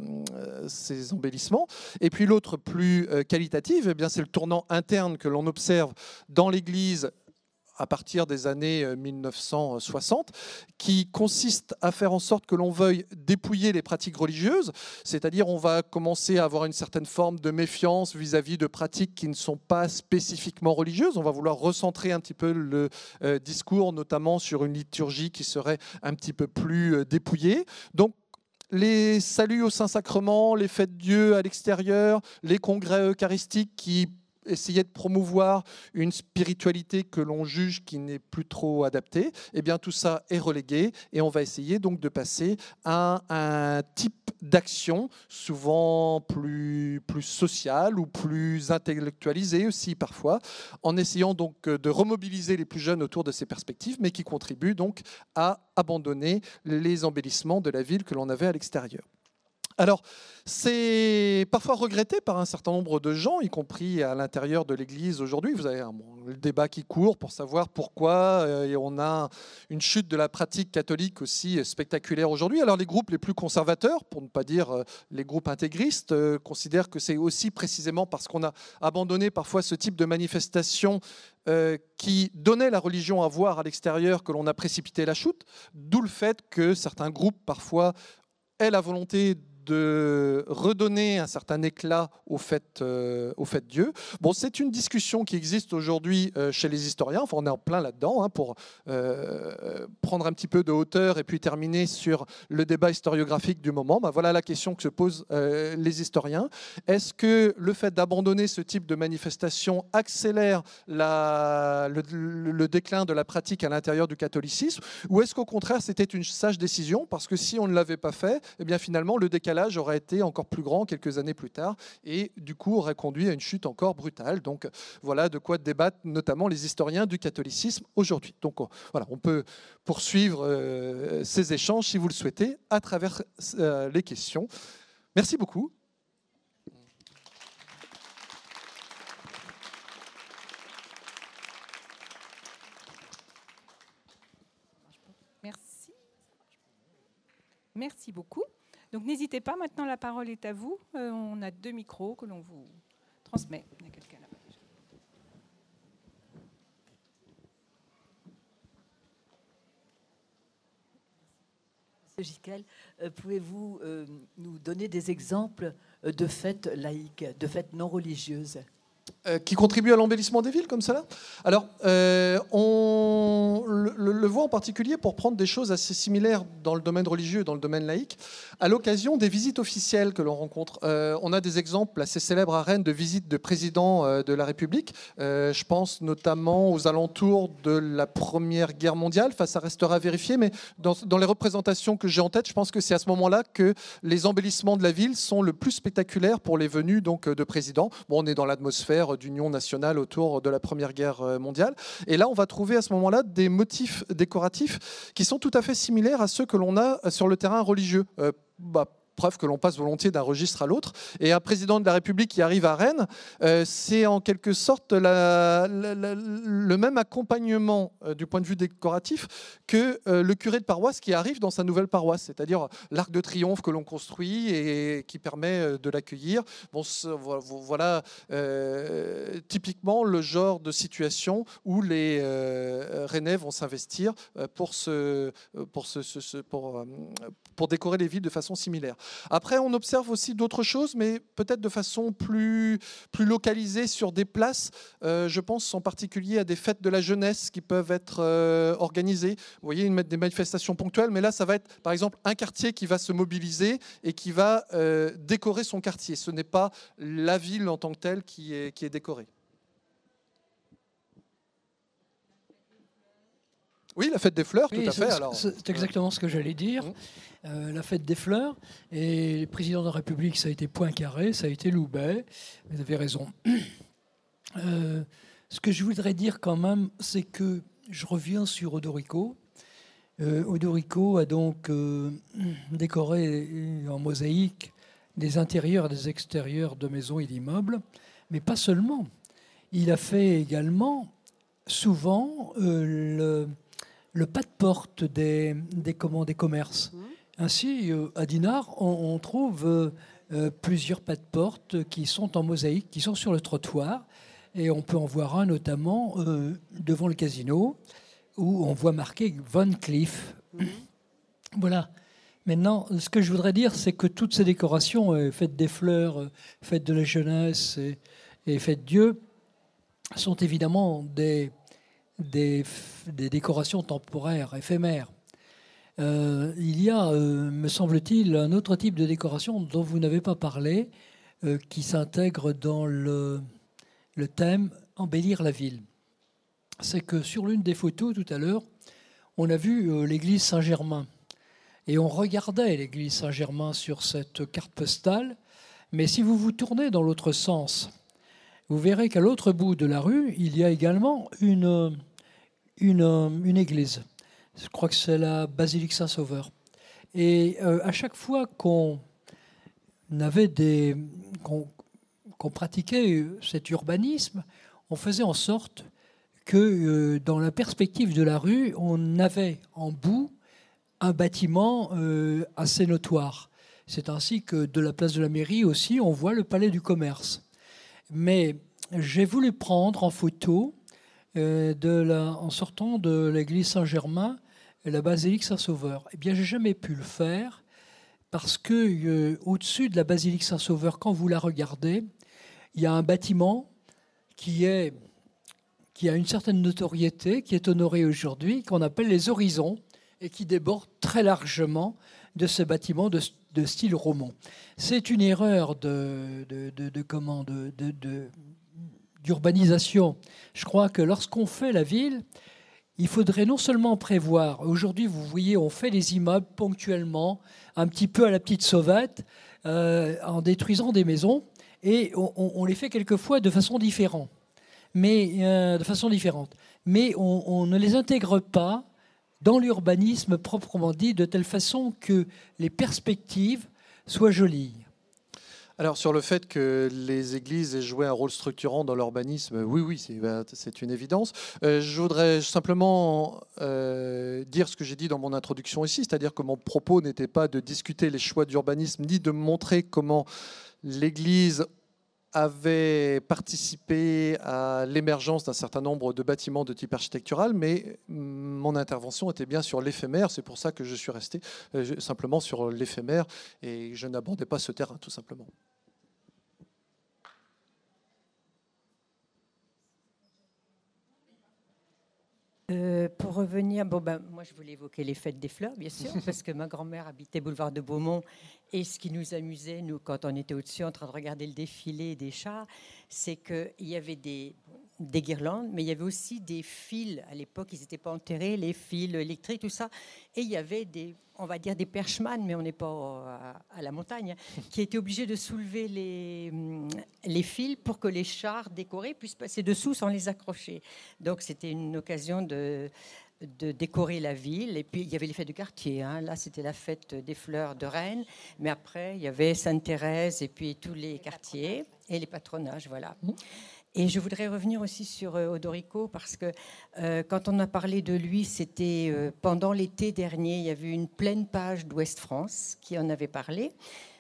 ces embellissements. Et puis l'autre plus qualitative, eh bien, c'est le tournant interne que l'on observe dans l'Église à partir des années 1960, euh, qui consiste à faire en sorte que l'on veuille dépouiller les pratiques religieuses, c'est-à-dire on va commencer à avoir une certaine forme de méfiance vis-à-vis de pratiques qui ne sont pas spécifiquement religieuses. On va vouloir recentrer un petit peu le euh, discours, notamment sur une liturgie qui serait un petit peu plus euh, dépouillée. Donc les saluts au Saint-Sacrement, les fêtes Dieu à l'extérieur, les congrès eucharistiques qui essayer de promouvoir une spiritualité que l'on juge qui n'est plus trop adaptée, eh bien tout ça est relégué et on va essayer donc de passer à un type d'action souvent plus, plus social ou plus intellectualisé aussi parfois, en essayant donc de remobiliser les plus jeunes autour de ces perspectives, mais qui contribuent donc à abandonner les embellissements de la ville que l'on avait à l'extérieur. Alors, c'est parfois regretté par un certain nombre de gens, y compris à l'intérieur de l'Église aujourd'hui. Vous avez le débat qui court pour savoir pourquoi euh, on a une chute de la pratique catholique aussi spectaculaire aujourd'hui. Alors, les groupes les plus conservateurs, pour ne pas dire euh, les groupes intégristes, euh, considèrent que c'est aussi précisément parce qu'on a abandonné parfois ce type de manifestation qui donnait la religion à voir à l'extérieur que l'on a précipité la chute, d'où le fait que certains groupes parfois aient la volonté redonner un certain éclat au fait, euh, au fait Dieu. Bon, c'est une discussion qui existe aujourd'hui euh, chez les historiens. Enfin, on est en plein là-dedans hein, pour euh, prendre un petit peu de hauteur et puis terminer sur le débat historiographique du moment. Ben, voilà la question que se posent les historiens. Est-ce que le fait d'abandonner ce type de manifestation accélère la, le, le, déclin de la pratique à l'intérieur du catholicisme, ou est-ce qu'au contraire c'était une sage décision? Parce que si on ne l'avait pas fait, eh bien finalement le décalage l'âge aurait été encore plus grand quelques années plus tard et du coup aurait conduit à une chute encore brutale. Donc voilà de quoi débattent notamment les historiens du catholicisme aujourd'hui. Donc voilà, on peut poursuivre euh, ces échanges si vous le souhaitez à travers euh, les questions. Merci beaucoup. Merci. Merci beaucoup. Donc n'hésitez pas, maintenant la parole est à vous. Euh, on a deux micros que l'on vous transmet. Il y a quelqu'un là euh, pouvez-vous euh, nous donner des exemples de fêtes laïques, de fêtes non religieuses? Qui contribue à l'embellissement des villes comme cela Alors, euh, on le, voit en particulier pour prendre des choses assez similaires dans le domaine religieux, dans le domaine laïque, à l'occasion des visites officielles que l'on rencontre. Euh, on a des exemples assez célèbres à Rennes de visites de présidents de la République. je pense notamment aux alentours de la Première Guerre mondiale. Enfin, ça restera vérifié, mais dans, dans les représentations que j'ai en tête, je pense que c'est à ce moment-là que les embellissements de la ville sont le plus spectaculaires pour les venues donc, de présidents. Bon, on est dans l'atmosphère d'union nationale autour de la Première Guerre euh, mondiale. Et là, on va trouver à ce moment-là des motifs décoratifs qui sont tout à fait similaires à ceux que l'on a sur le terrain religieux. Euh, bah, preuve que l'on passe volontiers d'un registre à l'autre. Et un président de la République qui arrive à Rennes, euh, c'est en quelque sorte le même accompagnement euh, du point de vue décoratif que euh, le curé de paroisse qui arrive dans sa nouvelle paroisse, c'est-à-dire l'arc de triomphe que l'on construit et qui permet de l'accueillir. Bon, voilà typiquement le genre de situation où les Rennais vont s'investir pour, ce, pour, ce, pour, pour décorer les villes de façon similaire. Après, on observe aussi d'autres choses, mais peut-être de façon plus, plus localisée sur des places. Euh, je pense en particulier à des fêtes de la jeunesse qui peuvent être euh, organisées. Vous voyez, des manifestations ponctuelles, mais là, ça va être par exemple un quartier qui va se mobiliser et qui va euh, décorer son quartier. Ce n'est pas la ville en tant que telle qui est, qui est décorée. Oui, la fête des fleurs, tout à fait. C'est exactement ce que j'allais dire. Mmh. Euh, la fête des fleurs. Et le président de la République, ça a été Poincaré, ça a été Loubet. Vous avez raison. Euh, ce que je voudrais dire quand même, c'est que je reviens sur Odorico. Euh, Odorico a donc décoré en mosaïque des intérieurs et des extérieurs de maisons et d'immeubles, mais pas seulement. Il a fait également souvent le, pas de porte des, des, des commerces. Mmh. Ainsi, euh, à Dinard, on, trouve euh, euh, plusieurs pas de porte qui sont en mosaïque, qui sont sur le trottoir. Et on peut en voir un notamment devant le casino, où on voit marqué Von Cleef. Mhm. Voilà. Maintenant, ce que je voudrais dire, c'est que toutes ces décorations, faites des fleurs, faites de la jeunesse et, et faites Dieu, sont évidemment des, des, décorations temporaires, éphémères. Euh, il y a, euh, me semble-t-il, un autre type de décoration dont vous n'avez pas parlé, euh, qui s'intègre dans le, thème embellir la ville. C'est que sur l'une des photos tout à l'heure, on a vu l'église Saint-Germain. Et on regardait l'église Saint-Germain sur cette carte postale. Mais si vous vous tournez dans l'autre sens, vous verrez qu'à l'autre bout de la rue, il y a également une, une, église je crois que c'est la basilique Saint-Sauveur. Et euh, à chaque fois qu'on avait des, qu'on, pratiquait cet urbanisme, on faisait en sorte que euh, dans la perspective de la rue, on avait en bout un bâtiment euh, assez notoire. C'est ainsi que de la place de la mairie aussi, on voit le palais du commerce. Mais j'ai voulu prendre en photo, la, en sortant de l'église Saint-Germain, la basilique Saint-Sauveur. Eh bien, j'ai jamais pu le faire parce que euh, au-dessus de la basilique Saint-Sauveur, quand vous la regardez, il y a un bâtiment qui est qui a une certaine notoriété, qui est honoré aujourd'hui, qu'on appelle les horizons, et qui déborde très largement de ce bâtiment de, style roman. C'est une erreur de, de, de, de d'urbanisation. Je crois que lorsqu'on fait la ville, il faudrait non seulement prévoir, aujourd'hui vous voyez, on fait les immeubles ponctuellement, un petit peu à la petite sauvette, euh, en détruisant des maisons, et on, les fait quelquefois de façon différente. Mais, euh, de façon différente. Mais on ne les intègre pas dans l'urbanisme proprement dit, de telle façon que les perspectives soient jolies. Alors sur le fait que les églises aient joué un rôle structurant dans l'urbanisme, oui, oui, c'est bah, une évidence. Euh, je voudrais simplement euh, dire ce que j'ai dit dans mon introduction ici, c'est-à-dire que mon propos n'était pas de discuter les choix d'urbanisme, ni de montrer comment l'Église avait participé à l'émergence d'un certain nombre de bâtiments de type architectural, mais mon intervention était bien sur l'éphémère. C'est pour ça que je suis resté euh, simplement sur l'éphémère et je n'abordais pas ce terrain, tout simplement. Euh, pour revenir, bon ben, moi je voulais évoquer les fêtes des fleurs, bien sûr, parce que ma grand-mère habitait boulevard de Beaumont, et ce qui nous amusait, nous, quand on était au-dessus en train de regarder le défilé des chars, c'est qu'il y avait des, des guirlandes, mais il y avait aussi des fils. À l'époque, ils n'étaient pas enterrés, les fils électriques, tout ça. Et il y avait des, on va dire des perchemans, mais on n'est pas à, la montagne, qui étaient obligés de soulever les, les fils pour que les chars décorés puissent passer dessous sans les accrocher. Donc c'était une occasion de de décorer la ville. Et puis, il y avait les fêtes de quartier. hein. Là, c'était la fête des fleurs de Rennes. Mais après, il y avait Sainte-Thérèse et puis tous les quartiers et les patronages. Voilà. Et je voudrais revenir aussi sur euh, Odorico parce que euh, quand on a parlé de lui, c'était euh, pendant l'été dernier. Il y avait une pleine page d'Ouest France qui en avait parlé.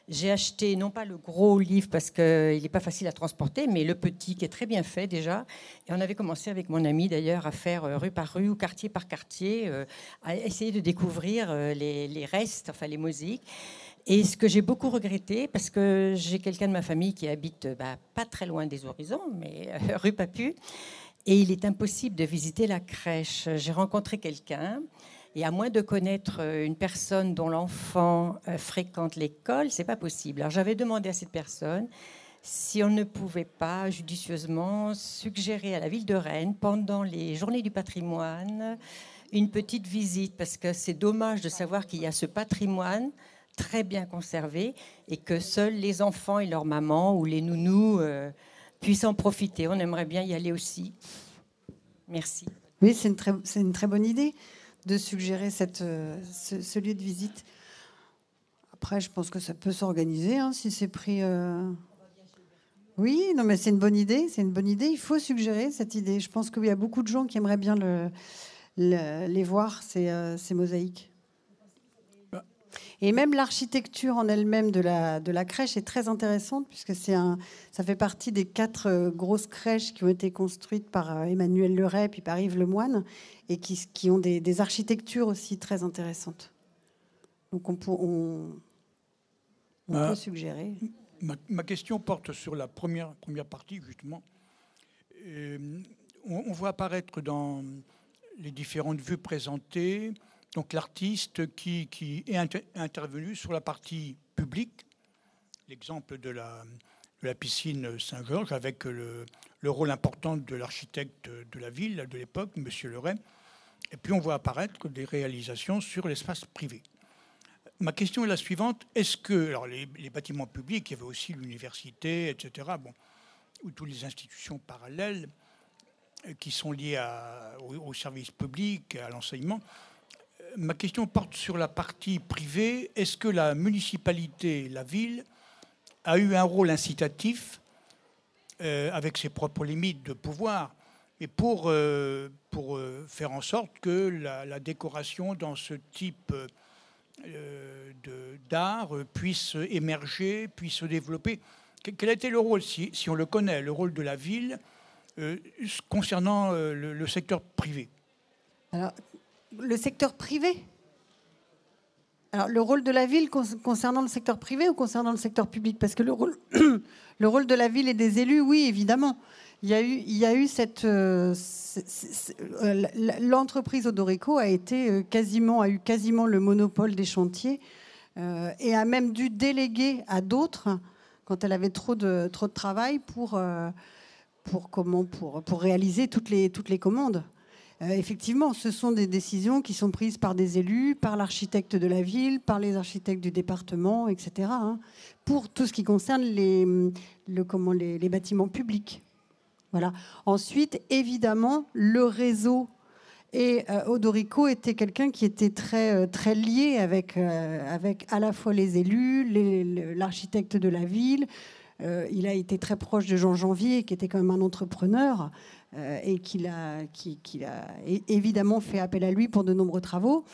J'ai acheté non pas le gros livre parce qu'il n'est pas facile à transporter, mais le petit qui est très bien fait déjà. Et on avait commencé avec mon ami d'ailleurs à faire rue par rue ou quartier par quartier, à essayer de découvrir les, les restes, enfin les mosaïques. Et ce que j'ai beaucoup regretté, parce que j'ai quelqu'un de ma famille qui habite bah, pas très loin des horizons, mais euh, rue Papu, et il est impossible de visiter la crèche. J'ai rencontré quelqu'un, et à moins de connaître euh, une personne dont l'enfant euh, fréquente l'école, c'est pas possible. Alors j'avais demandé à cette personne si on ne pouvait pas judicieusement suggérer à la ville de Rennes, pendant les journées du patrimoine, une petite visite, parce que c'est dommage de savoir qu'il y a ce patrimoine très bien conservé et que seuls les enfants et leurs mamans ou les nounous euh, puissent en profiter. On aimerait bien y aller aussi. Merci. Oui, c'est une, très, bonne idée de suggérer euh, ce, lieu de visite. Après, je pense que ça peut s'organiser hein, si c'est pris. euh, Oui, non, mais c'est une bonne idée. C'est une bonne idée. Il faut suggérer cette idée. Je pense qu'il y a beaucoup de gens qui aimeraient bien le, le- les voir ces mosaïques. Et même l'architecture en elle-même de la, de la crèche est très intéressante puisque c'est un, ça fait partie des quatre euh, grosses crèches qui ont été construites par euh, Emmanuel Leray puis par Yves Lemoine et qui, qui ont des, des architectures aussi très intéressantes. Donc on, peut- on, on Ah. peut suggérer. Ma, ma question porte sur la première, première partie, justement. Euh, on, on voit apparaître dans les différentes vues présentées donc l'artiste qui, est inter- intervenu sur la partie publique, l'exemple de la, piscine Saint-Georges, avec le, le rôle important de l'architecte de la ville de l'époque, M. Leray. Et puis on voit apparaître des réalisations sur l'espace privé. Ma question est la suivante. Est-ce que alors les, bâtiments publics, il y avait aussi l'université, etc., bon, ou toutes les institutions parallèles euh, qui sont liées au service public, à l'enseignement. Ma question porte sur la partie privée. Est-ce que la municipalité, la ville, a eu un rôle incitatif euh, avec ses propres limites de pouvoir, et pour, euh, pour euh, faire en sorte que la, décoration dans ce type d'art puisse émerger, puisse se développer? Que- Quel a été le rôle, si, on le connaît, le rôle de la ville concernant le, le secteur privé? Alors, le secteur privé Alors, le rôle de la ville con- concernant le secteur privé ou concernant le secteur public? Parce que le rôle, le rôle de la ville et des élus, oui, évidemment. Il y a eu, cette. euh, euh, L'entreprise Odorico a, été euh, quasiment, a eu quasiment le monopole des chantiers et a même dû déléguer à d'autres quand elle avait trop de, travail pour, réaliser toutes les commandes. Euh, effectivement, ce sont des décisions qui sont prises par des élus, par l'architecte de la ville, par les architectes du département, etc. hein, pour tout ce qui concerne les, le, comment, les, bâtiments publics. Voilà. Ensuite, évidemment, le réseau et euh, Odorico était quelqu'un qui était très, euh, très lié avec, avec à la fois les élus, l'architecte de la ville. Euh, il a été très proche de Jean Janvier, qui était quand même un entrepreneur euh, et qu'il a, qui, a évidemment fait appel à lui pour de nombreux travaux.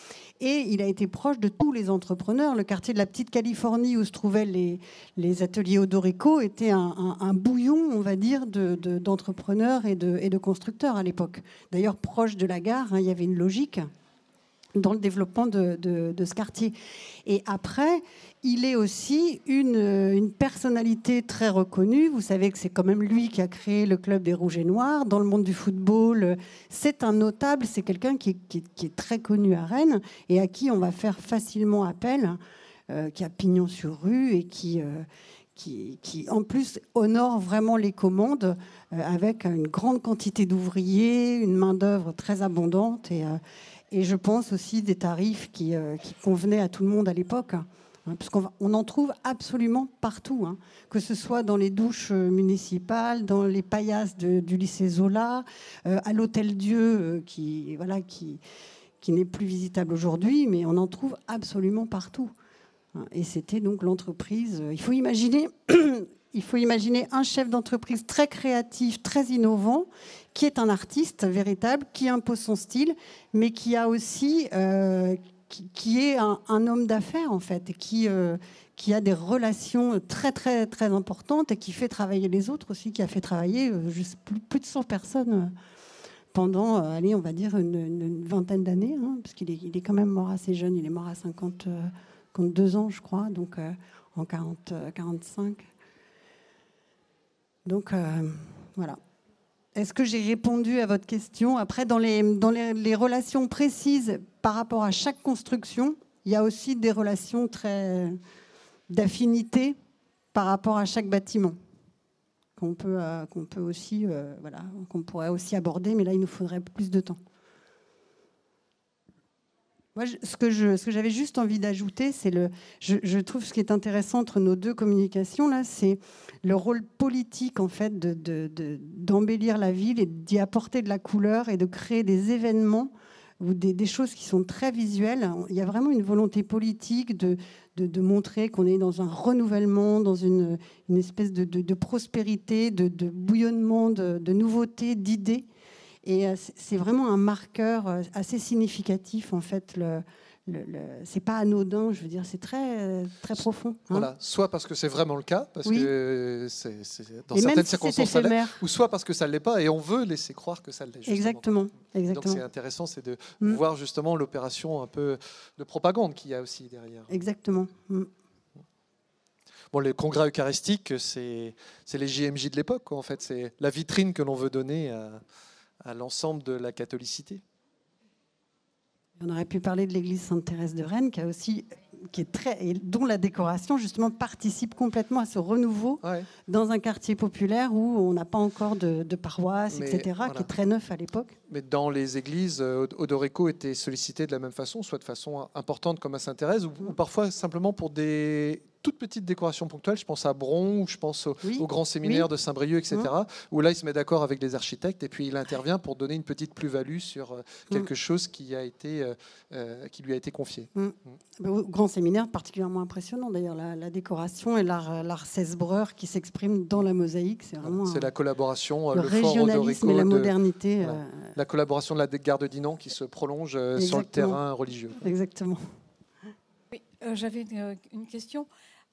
Et il a été proche de tous les entrepreneurs. Le quartier de la Petite Californie, où se trouvaient les, ateliers Odorico, était un, bouillon, on va dire, de- de- d'entrepreneurs et, de, et de constructeurs à l'époque. D'ailleurs, proche de la gare, hein, il y avait une logique dans le développement de, ce quartier. Et après, il est aussi une, personnalité très reconnue. Vous savez que c'est quand même lui qui a créé le club des Rouges et Noirs. Dans le monde du football, c'est un notable, c'est quelqu'un qui, est- très connu à Rennes et à qui on va faire facilement appel, euh, qui a pignon sur rue et qui... euh, en plus honore vraiment les commandes euh, avec une grande quantité d'ouvriers, une main-d'œuvre très abondante et, et je pense aussi des tarifs qui, euh, qui convenaient à tout le monde à l'époque. hein. hein, puisqu'on on en trouve absolument partout, hein, que ce soit dans les douches euh, municipales, dans les paillasses du lycée Zola, euh, à l'hôtel Dieu, qui, n'est plus visitable aujourd'hui, mais on en trouve absolument partout. Hein. Et c'était donc l'entreprise. Il faut imaginer un chef d'entreprise très créatif, très innovant, qui est un artiste véritable, qui impose son style, mais qui a aussi, euh, qui, est un, homme d'affaires en fait, qui, euh, qui a des relations très très très importantes et qui fait travailler les autres aussi, qui a fait travailler euh, plus, de 100 personnes pendant, allez, on va dire une, vingtaine d'années, hein, parce qu'il est, il est quand même mort assez jeune, il est mort à 50, 52 ans, je crois, donc en 40, 45. Donc voilà. Est-ce que j'ai répondu à votre question Après, dans, les, dans les, relations précises par rapport à chaque construction, il y a aussi des relations très d'affinité par rapport à chaque bâtiment qu'on peut, euh, aussi, euh, qu'on pourrait aussi aborder, mais là, il nous faudrait plus de temps. Moi, ce que j'avais juste envie d'ajouter, c'est le. Je, trouve ce qui est intéressant entre nos deux communications là, c'est le rôle politique en fait d'embellir de, la ville et d'y apporter de la couleur et de créer des événements ou des, choses qui sont très visuelles. Il y a vraiment une volonté politique de, de, montrer qu'on est dans un renouvellement, dans une, une espèce de, prospérité, de, bouillonnement, de, nouveautés, d'idées. Et euh, c'est vraiment un marqueur euh, assez significatif, en fait. Le, le, c'est pas anodin, je veux dire, c'est très, euh, très profond. Hein. Voilà, soit parce que c'est vraiment le cas, parce que c'est, dans certaines circonstances ça l'est, ou soit parce que ça ne l'est pas et on veut laisser croire que ça l'est. Exactement, exactement. Donc c'est intéressant, c'est de mm. voir justement l'opération un peu de propagande qu'il y a aussi derrière. Exactement. Mm. Bon, les congrès eucharistiques, c'est, c'est les JMJ de l'époque, en fait. C'est la vitrine que l'on veut donner à à l'ensemble de la catholicité. On aurait pu parler de l'église Sainte-Thérèse de Rennes, qui a aussi, qui est très, et dont la décoration justement participe complètement à ce renouveau dans un quartier populaire où on n'a pas encore de, paroisse, etc., qui est très neuf à l'époque. Mais dans les églises, euh, Odorico était sollicité de la même façon, soit de façon importante comme à Sainte-Thérèse, ou parfois simplement pour des toute petite décoration ponctuelle. Je pense à Bron, ou je pense au, grand séminaire de Saint-Brieuc, etc. Mmh. Où là, il se met d'accord avec les architectes et puis il intervient pour donner une petite plus-value sur euh, mmh. quelque chose qui, a été, euh, euh, qui lui a été confié. Mmh. Au grand séminaire, particulièrement impressionnant d'ailleurs, la, décoration et l'art 16 breur qui s'exprime dans la mosaïque. C'est vraiment. C'est la collaboration, le, régionalisme et la modernité. La collaboration de la garde d'Inan qui se prolonge sur le terrain religieux. Exactement. J'avais une question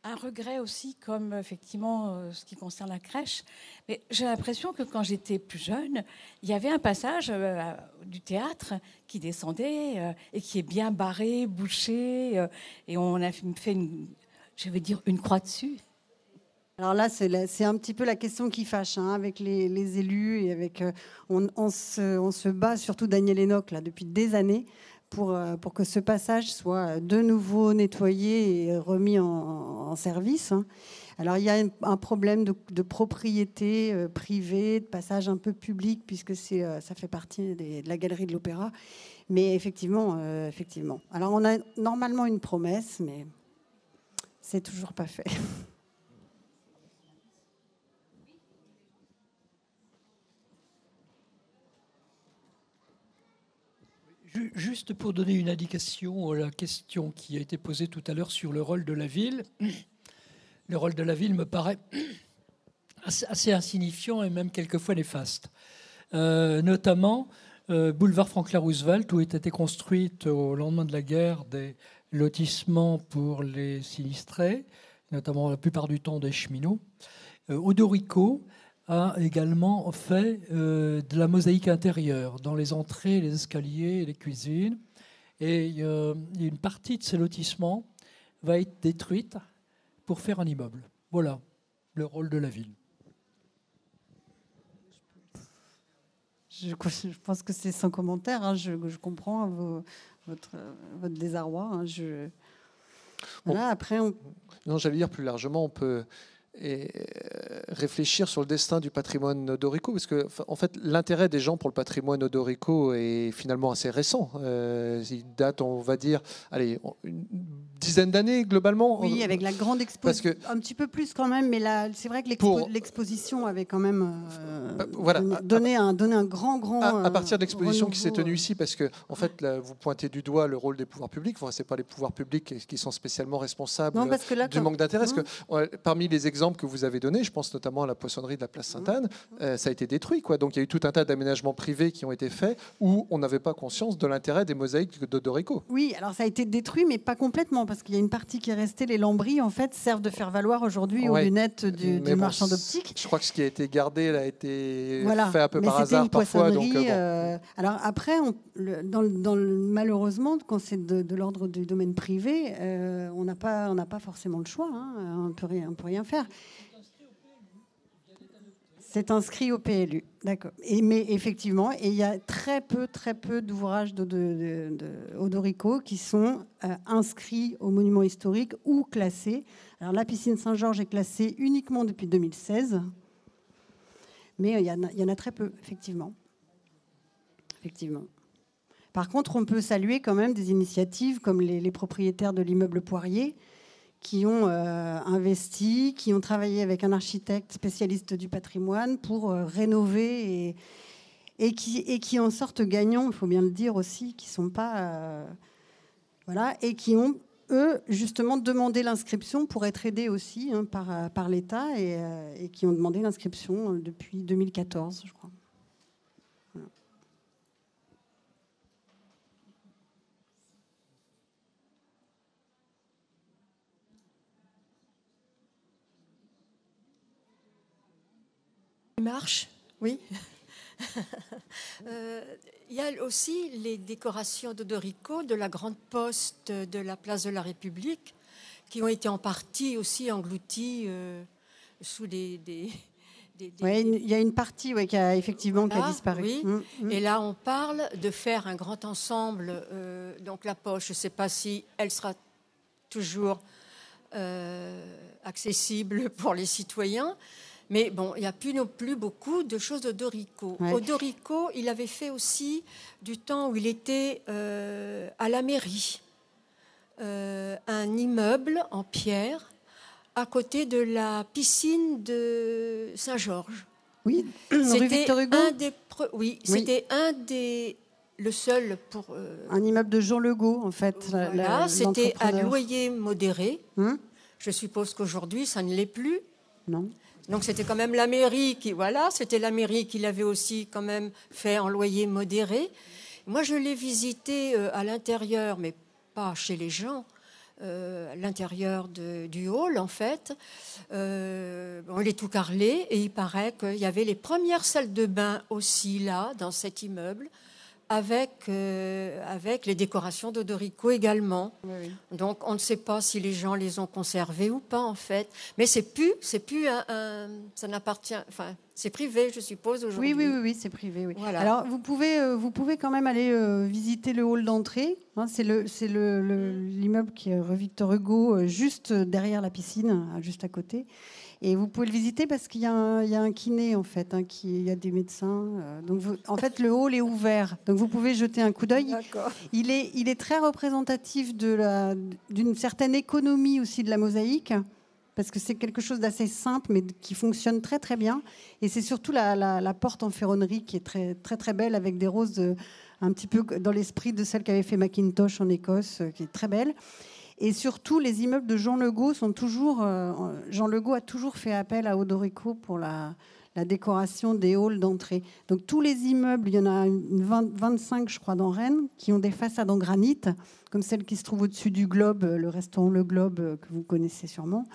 un regret aussi, comme effectivement euh, ce qui concerne la crèche. Mais j'ai l'impression que quand j'étais plus jeune, il y avait un passage euh, du théâtre qui descendait euh, et qui est bien barré, bouché, et on a fait, une, je vais dire, une croix dessus. Alors là, c'est un petit peu la question qui fâche hein, avec les, élus et avec. on, se, bat, surtout Daniel Enoch, là, depuis des années, pour, euh, pour que ce passage soit de nouveau nettoyé et remis en, service. Hein. Alors il y a un problème de, propriété euh, privée, de passage un peu public, puisque euh, ça fait partie de la galerie de l'opéra. Mais effectivement, effectivement. Alors on a normalement une promesse, mais c'est toujours pas fait. Juste pour donner une indication à la question qui a été posée tout à l'heure sur le rôle de la ville, le rôle de la ville me paraît assez insignifiant et même quelquefois néfaste. Euh, notamment, euh, boulevard Franklin Roosevelt, où été construite au lendemain de la guerre des lotissements pour les sinistrés, notamment la plupart du temps des cheminots. Euh, Odorico, a également fait euh, de la mosaïque intérieure dans les entrées, les escaliers, les cuisines. Et euh, une partie de ces lotissements va être détruite pour faire un immeuble. Voilà le rôle de la ville. Je, pense que c'est sans commentaire. Hein. Je, comprends votre, votre, désarroi. Hein. Je... après, Non, j'allais dire plus largement, on peut et euh, réfléchir sur le destin du patrimoine odorico, parce que en fait l'intérêt des gens pour le patrimoine odorico est finalement assez récent. Euh, il date, on va dire, allez, une dizaine d'années globalement. Oui, avec la grande exposition, un petit peu plus quand même, mais c'est vrai que l'exposition avait quand même euh, bah, voilà, donné, un, donné un grand, grand. À, partir de l'exposition qui s'est tenue ici, parce que en fait, vous pointez du doigt le rôle des pouvoirs publics. Enfin, c'est pas les pouvoirs publics qui sont spécialement responsables du manque d'intérêt. Parce que parmi les exemples que vous avez donné, je pense notamment à la poissonnerie de la place Sainte-Anne, mmh. euh, ça a été détruit. Quoi. Donc il y a eu tout un tas d'aménagements privés qui ont été faits où on n'avait pas conscience de l'intérêt des mosaïques de Dorico. Oui, alors ça a été détruit, mais pas complètement, parce qu'il y a une partie qui est restée. Les lambris, en fait, servent de faire valoir aujourd'hui aux lunettes du, marchand d'optique. Je crois que ce qui a été gardé a été fait un peu par hasard parfois. Donc, euh, euh, alors après, dans, dans malheureusement, quand c'est de, l'ordre du domaine privé, on n'a pas, on pas forcément le choix. Hein. On ne peut rien faire. C'est inscrit au PLU, d'accord. mais effectivement, il y a très peu, très peu d'ouvrages d'Odorico qui sont euh, inscrits au monument historique ou classés. Alors la piscine Saint-Georges est classée uniquement depuis 2016, mais il y, en a, il y en a très peu, effectivement. Effectivement. Par contre, on peut saluer quand même des initiatives comme les propriétaires de l'immeuble Poirier, qui ont euh, investi, qui ont travaillé avec un architecte spécialiste du patrimoine pour euh, rénover et, qui, en sortent gagnants, il faut bien le dire aussi, qui sont pas. Euh, voilà, et qui ont, eux, justement, demandé l'inscription pour être aidés aussi hein, par, l'État et, qui ont demandé l'inscription depuis 2014, je crois. Marche, oui. Euh, il y a aussi les décorations d'Odorico de la Grande Poste de la place de la République, qui ont été en partie aussi englouties euh, sous des, oui, il y a une partie qui a effectivement qui a disparu. Oui. Mmh, mmh. Et là, on parle de faire un grand ensemble. Euh, donc la poche, je ne sais pas si elle sera toujours accessible pour les citoyens, mais bon, il n'y a plus non plus beaucoup de choses de Dorico. Au Dorico, il avait fait aussi du temps où il était euh, à la mairie, euh, un immeuble en pierre à côté de la piscine de Saint-Georges. Oui, c'était un des oui, c'était un des le seul pour euh, un immeuble de Jean Legault en fait. Voilà, c'était à loyer modéré. Hum Je suppose qu'aujourd'hui ça ne l'est plus. Non. Donc c'était quand même la mairie qui, voilà, c'était la mairie qui l'avait aussi quand même fait en loyer modéré. Moi, je l'ai visité euh, à l'intérieur, mais pas chez les gens. Euh, à l'intérieur du hall, en fait. Euh, il est tout carrelé et il paraît qu'il y avait les premières salles de bain aussi là, dans cet immeuble avec, euh, avec les décorations d'Odorico également. Donc on ne sait pas si les gens les ont conservées ou pas en fait. Mais c'est plus, c'est plus un, ça n'appartient, enfin c'est privé je suppose aujourd'hui. Oui oui oui, oui c'est privé. Oui. Alors vous pouvez euh, vous pouvez quand même aller euh, visiter le hall d'entrée. Hein, c'est le c'est le, l'immeuble qui est rue Victor Hugo juste derrière la piscine, juste à côté. Et vous pouvez le visiter parce qu'il y, y, a un kiné, en fait, hein, qui, il y a des médecins. Euh, donc en fait, le hall est ouvert. Donc vous pouvez jeter un coup d'œil. Il est, il est très représentatif d'une certaine économie aussi de la mosaïque parce que c'est quelque chose d'assez simple, mais qui fonctionne très très bien. Et c'est surtout la, la, porte en ferronnerie qui est très très très belle, avec des roses euh, un petit peu dans l'esprit de celle qu'avait fait Macintosh en Écosse, euh, qui est très belle. Et surtout, les immeubles de Jean Legault sont toujours. Euh, Jean Legault a toujours fait appel à Odorico pour la, décoration des halls d'entrée. Donc tous les immeubles, il y en a une 25, je crois, dans Rennes, qui ont des façades en granit, comme celle qui se trouve au-dessus du Globe, le restaurant Le Globe, euh, que vous connaissez sûrement,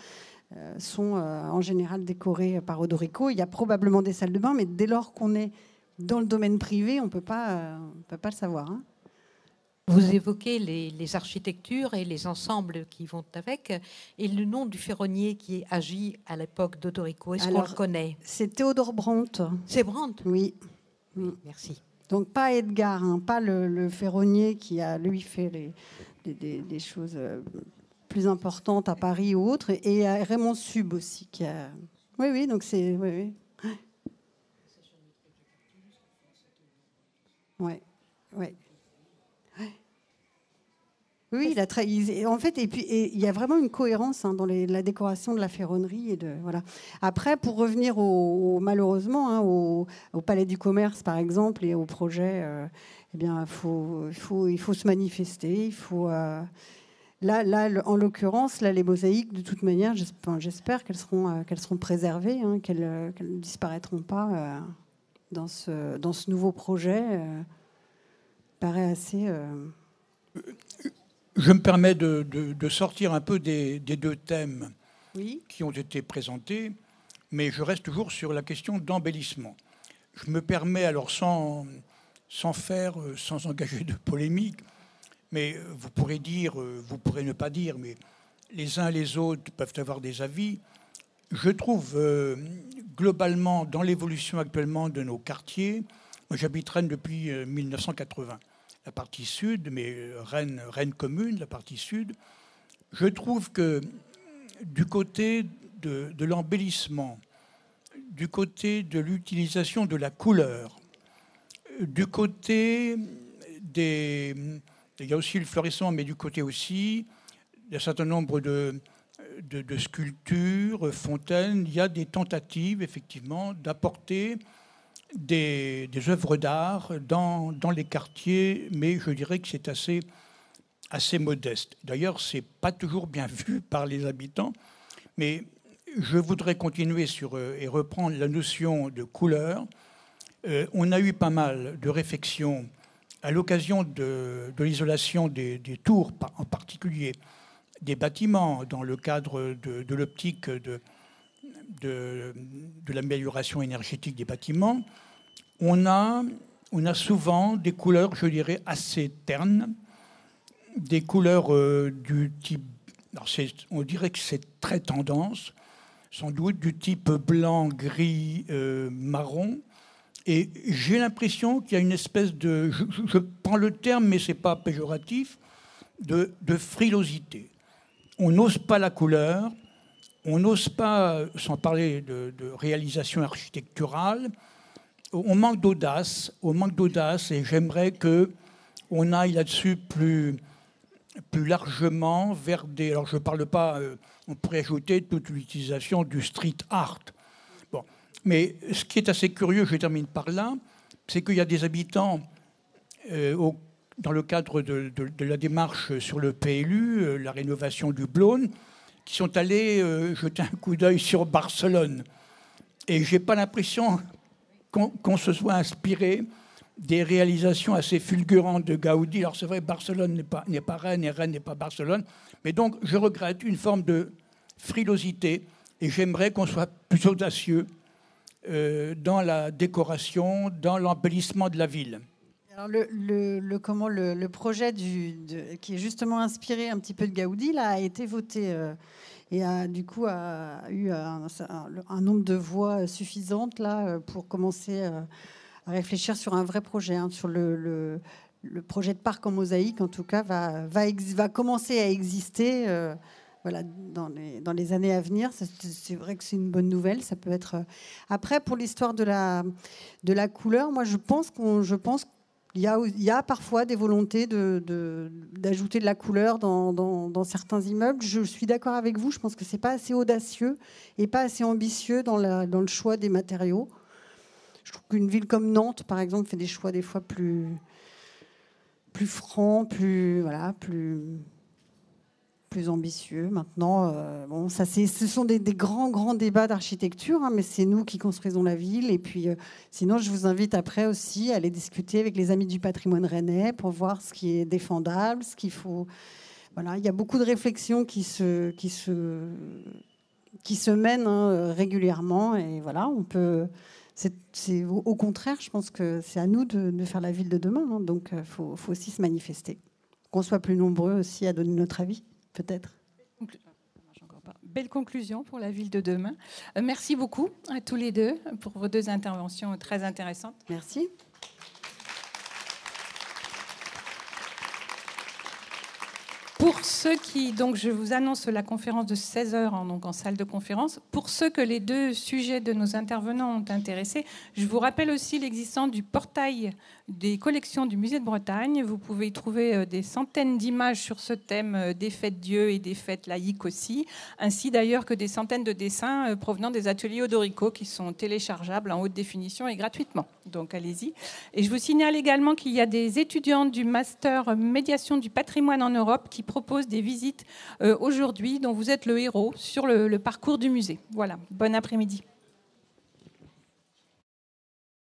euh, sont en général décorés par Odorico. Il y a probablement des salles de bain, mais dès lors qu'on est dans le domaine privé, on ne peut pas le savoir. Hein. Vous évoquez les, architectures et les ensembles qui vont avec, et le nom du ferronnier qui agit à l'époque d'Odorico, est-ce qu'on le connaît? C'est Théodore Brandt. C'est Brandt? Oui. Merci. Donc pas Edgar, hein, pas le, ferronnier qui a lui fait les, des, choses euh, plus importantes à Paris ou autres, et Raymond Sub aussi. Qui a... Oui, oui, donc c'est. Oui, oui. Ouais, ouais. Oui, il a en fait, et puis il y a vraiment une cohérence hein, dans la décoration de la ferronnerie et de voilà. Après, pour revenir au, malheureusement hein, au, Palais du Commerce par exemple et au projet, euh, eh bien, faut, faut, il faut se manifester, il faut. Euh, là, là, en l'occurrence, là, les mosaïques, de toute manière, j'espère qu'elles seront, euh, qu'elles seront préservées, hein, qu'elles ne disparaîtront pas dans ce, dans ce nouveau projet. paraît assez je me permets de, sortir un peu des, deux thèmes qui ont été présentés, mais je reste toujours sur la question d'embellissement. Je me permets, alors sans, sans faire, sans engager de polémique, mais vous pourrez dire, vous pourrez ne pas dire, mais les uns et les autres peuvent avoir des avis. Je trouve euh, globalement, dans l'évolution actuellement de nos quartiers, moi j'habite Rennes depuis 1980, euh, la partie sud, mais euh, Rennes, commune, la partie sud, je trouve que du côté de, l'embellissement, du côté de l'utilisation de la couleur, du côté des... Il y a aussi le fleurissement, mais du côté aussi d'un certain nombre de, sculptures, fontaines, il y a des tentatives, effectivement, d'apporter des, œuvres d'art dans, dans, les quartiers, mais je dirais que c'est assez, assez modeste. D'ailleurs, ce n'est pas toujours bien vu par les habitants, mais je voudrais continuer sur, euh, et reprendre la notion de couleur. Euh, on a eu pas mal de réflexions à l'occasion de, de l'isolation des, des, tours, en particulier des bâtiments, dans le cadre de, de l'optique de, de, de l'amélioration énergétique des bâtiments, on a, on a souvent des couleurs, je dirais, assez ternes, des couleurs euh, du type, on dirait que c'est très tendance, sans doute du type blanc, gris, euh, marron. Et j'ai l'impression qu'il y a une espèce de, je, prends le terme, mais c'est pas péjoratif, de, de frilosité. On n'ose pas la couleur, on n'ose pas, sans parler de, réalisation architecturale, on manque d'audace, et j'aimerais que on aille là-dessus plus, largement vers des. Alors je ne parle pas, euh, on pourrait ajouter toute l'utilisation du street art. Bon. Mais ce qui est assez curieux, je termine par là, c'est qu'il y a des habitants, euh, dans le cadre de, la démarche sur le PLU, euh, la rénovation du Blône, qui sont allés jeter un coup d'œil sur Barcelone. Et je n'ai pas l'impression qu'on se soit inspiré des réalisations assez fulgurantes de Gaudi. Alors c'est vrai, Barcelone n'est pas, pas Rennes et Rennes n'est pas Barcelone. Mais donc je regrette une forme de frilosité et j'aimerais qu'on soit plus audacieux euh, dans la décoration, dans l'embellissement de la ville. Alors le, comment, le, projet qui est justement inspiré un petit peu de Gaudi là, a été voté euh, et a du coup a eu un, nombre de voix suffisantes là, euh, pour commencer euh, à réfléchir sur un vrai projet, hein, sur le, projet de parc en mosaïque en tout cas va, va, va commencer à exister. voilà, dans les, dans les années à venir, c'est vrai que c'est une bonne nouvelle. Ça peut être. Après, pour l'histoire de la, de la couleur, moi, je pense qu'on, je pense il y, a, parfois des volontés d'ajouter de, la couleur dans, certains immeubles. Je suis d'accord avec vous, je pense que ce n'est pas assez audacieux et pas assez ambitieux dans, le choix des matériaux. Je trouve qu'une ville comme Nantes, par exemple, fait des choix des fois plus, plus francs, plus, voilà, plus, plus ambitieux. Maintenant, euh, bon, ça, ce sont des, grands, grands débats d'architecture, hein, mais c'est nous qui construisons la ville. Et puis, euh, sinon, je vous invite après aussi à aller discuter avec les amis du patrimoine rennais pour voir ce qui est défendable, ce qu'il faut. Voilà, il y a beaucoup de réflexions qui se, qui se, qui se mènent hein, régulièrement. Et voilà, on peut. C'est, au contraire, je pense que c'est à nous de, faire la ville de demain. Hein, donc, il euh, faut, faut aussi se manifester. Qu'on soit plus nombreux aussi à donner notre avis peut-être. Belle conclusion pour la ville de demain. Euh, merci beaucoup à tous les deux pour vos deux interventions très intéressantes. Merci. Pour ceux qui, donc je vous annonce la conférence de 16h en, donc en salle de conférence. Pour ceux que les deux sujets de nos intervenants ont intéressé, je vous rappelle aussi l'existence du portail des collections du musée de Bretagne. Vous pouvez y trouver euh, des centaines d'images sur ce thème euh, des fêtes Dieu et des fêtes laïques aussi, ainsi d'ailleurs que des centaines de dessins euh, provenant des ateliers Odorico qui sont téléchargeables en haute définition et gratuitement. Donc allez-y. Et je vous signale également qu'il y a des étudiants du master médiation du patrimoine en Europe qui proposent des visites aujourd'hui dont vous êtes le héros sur le, le parcours du musée. Voilà, bon après-midi.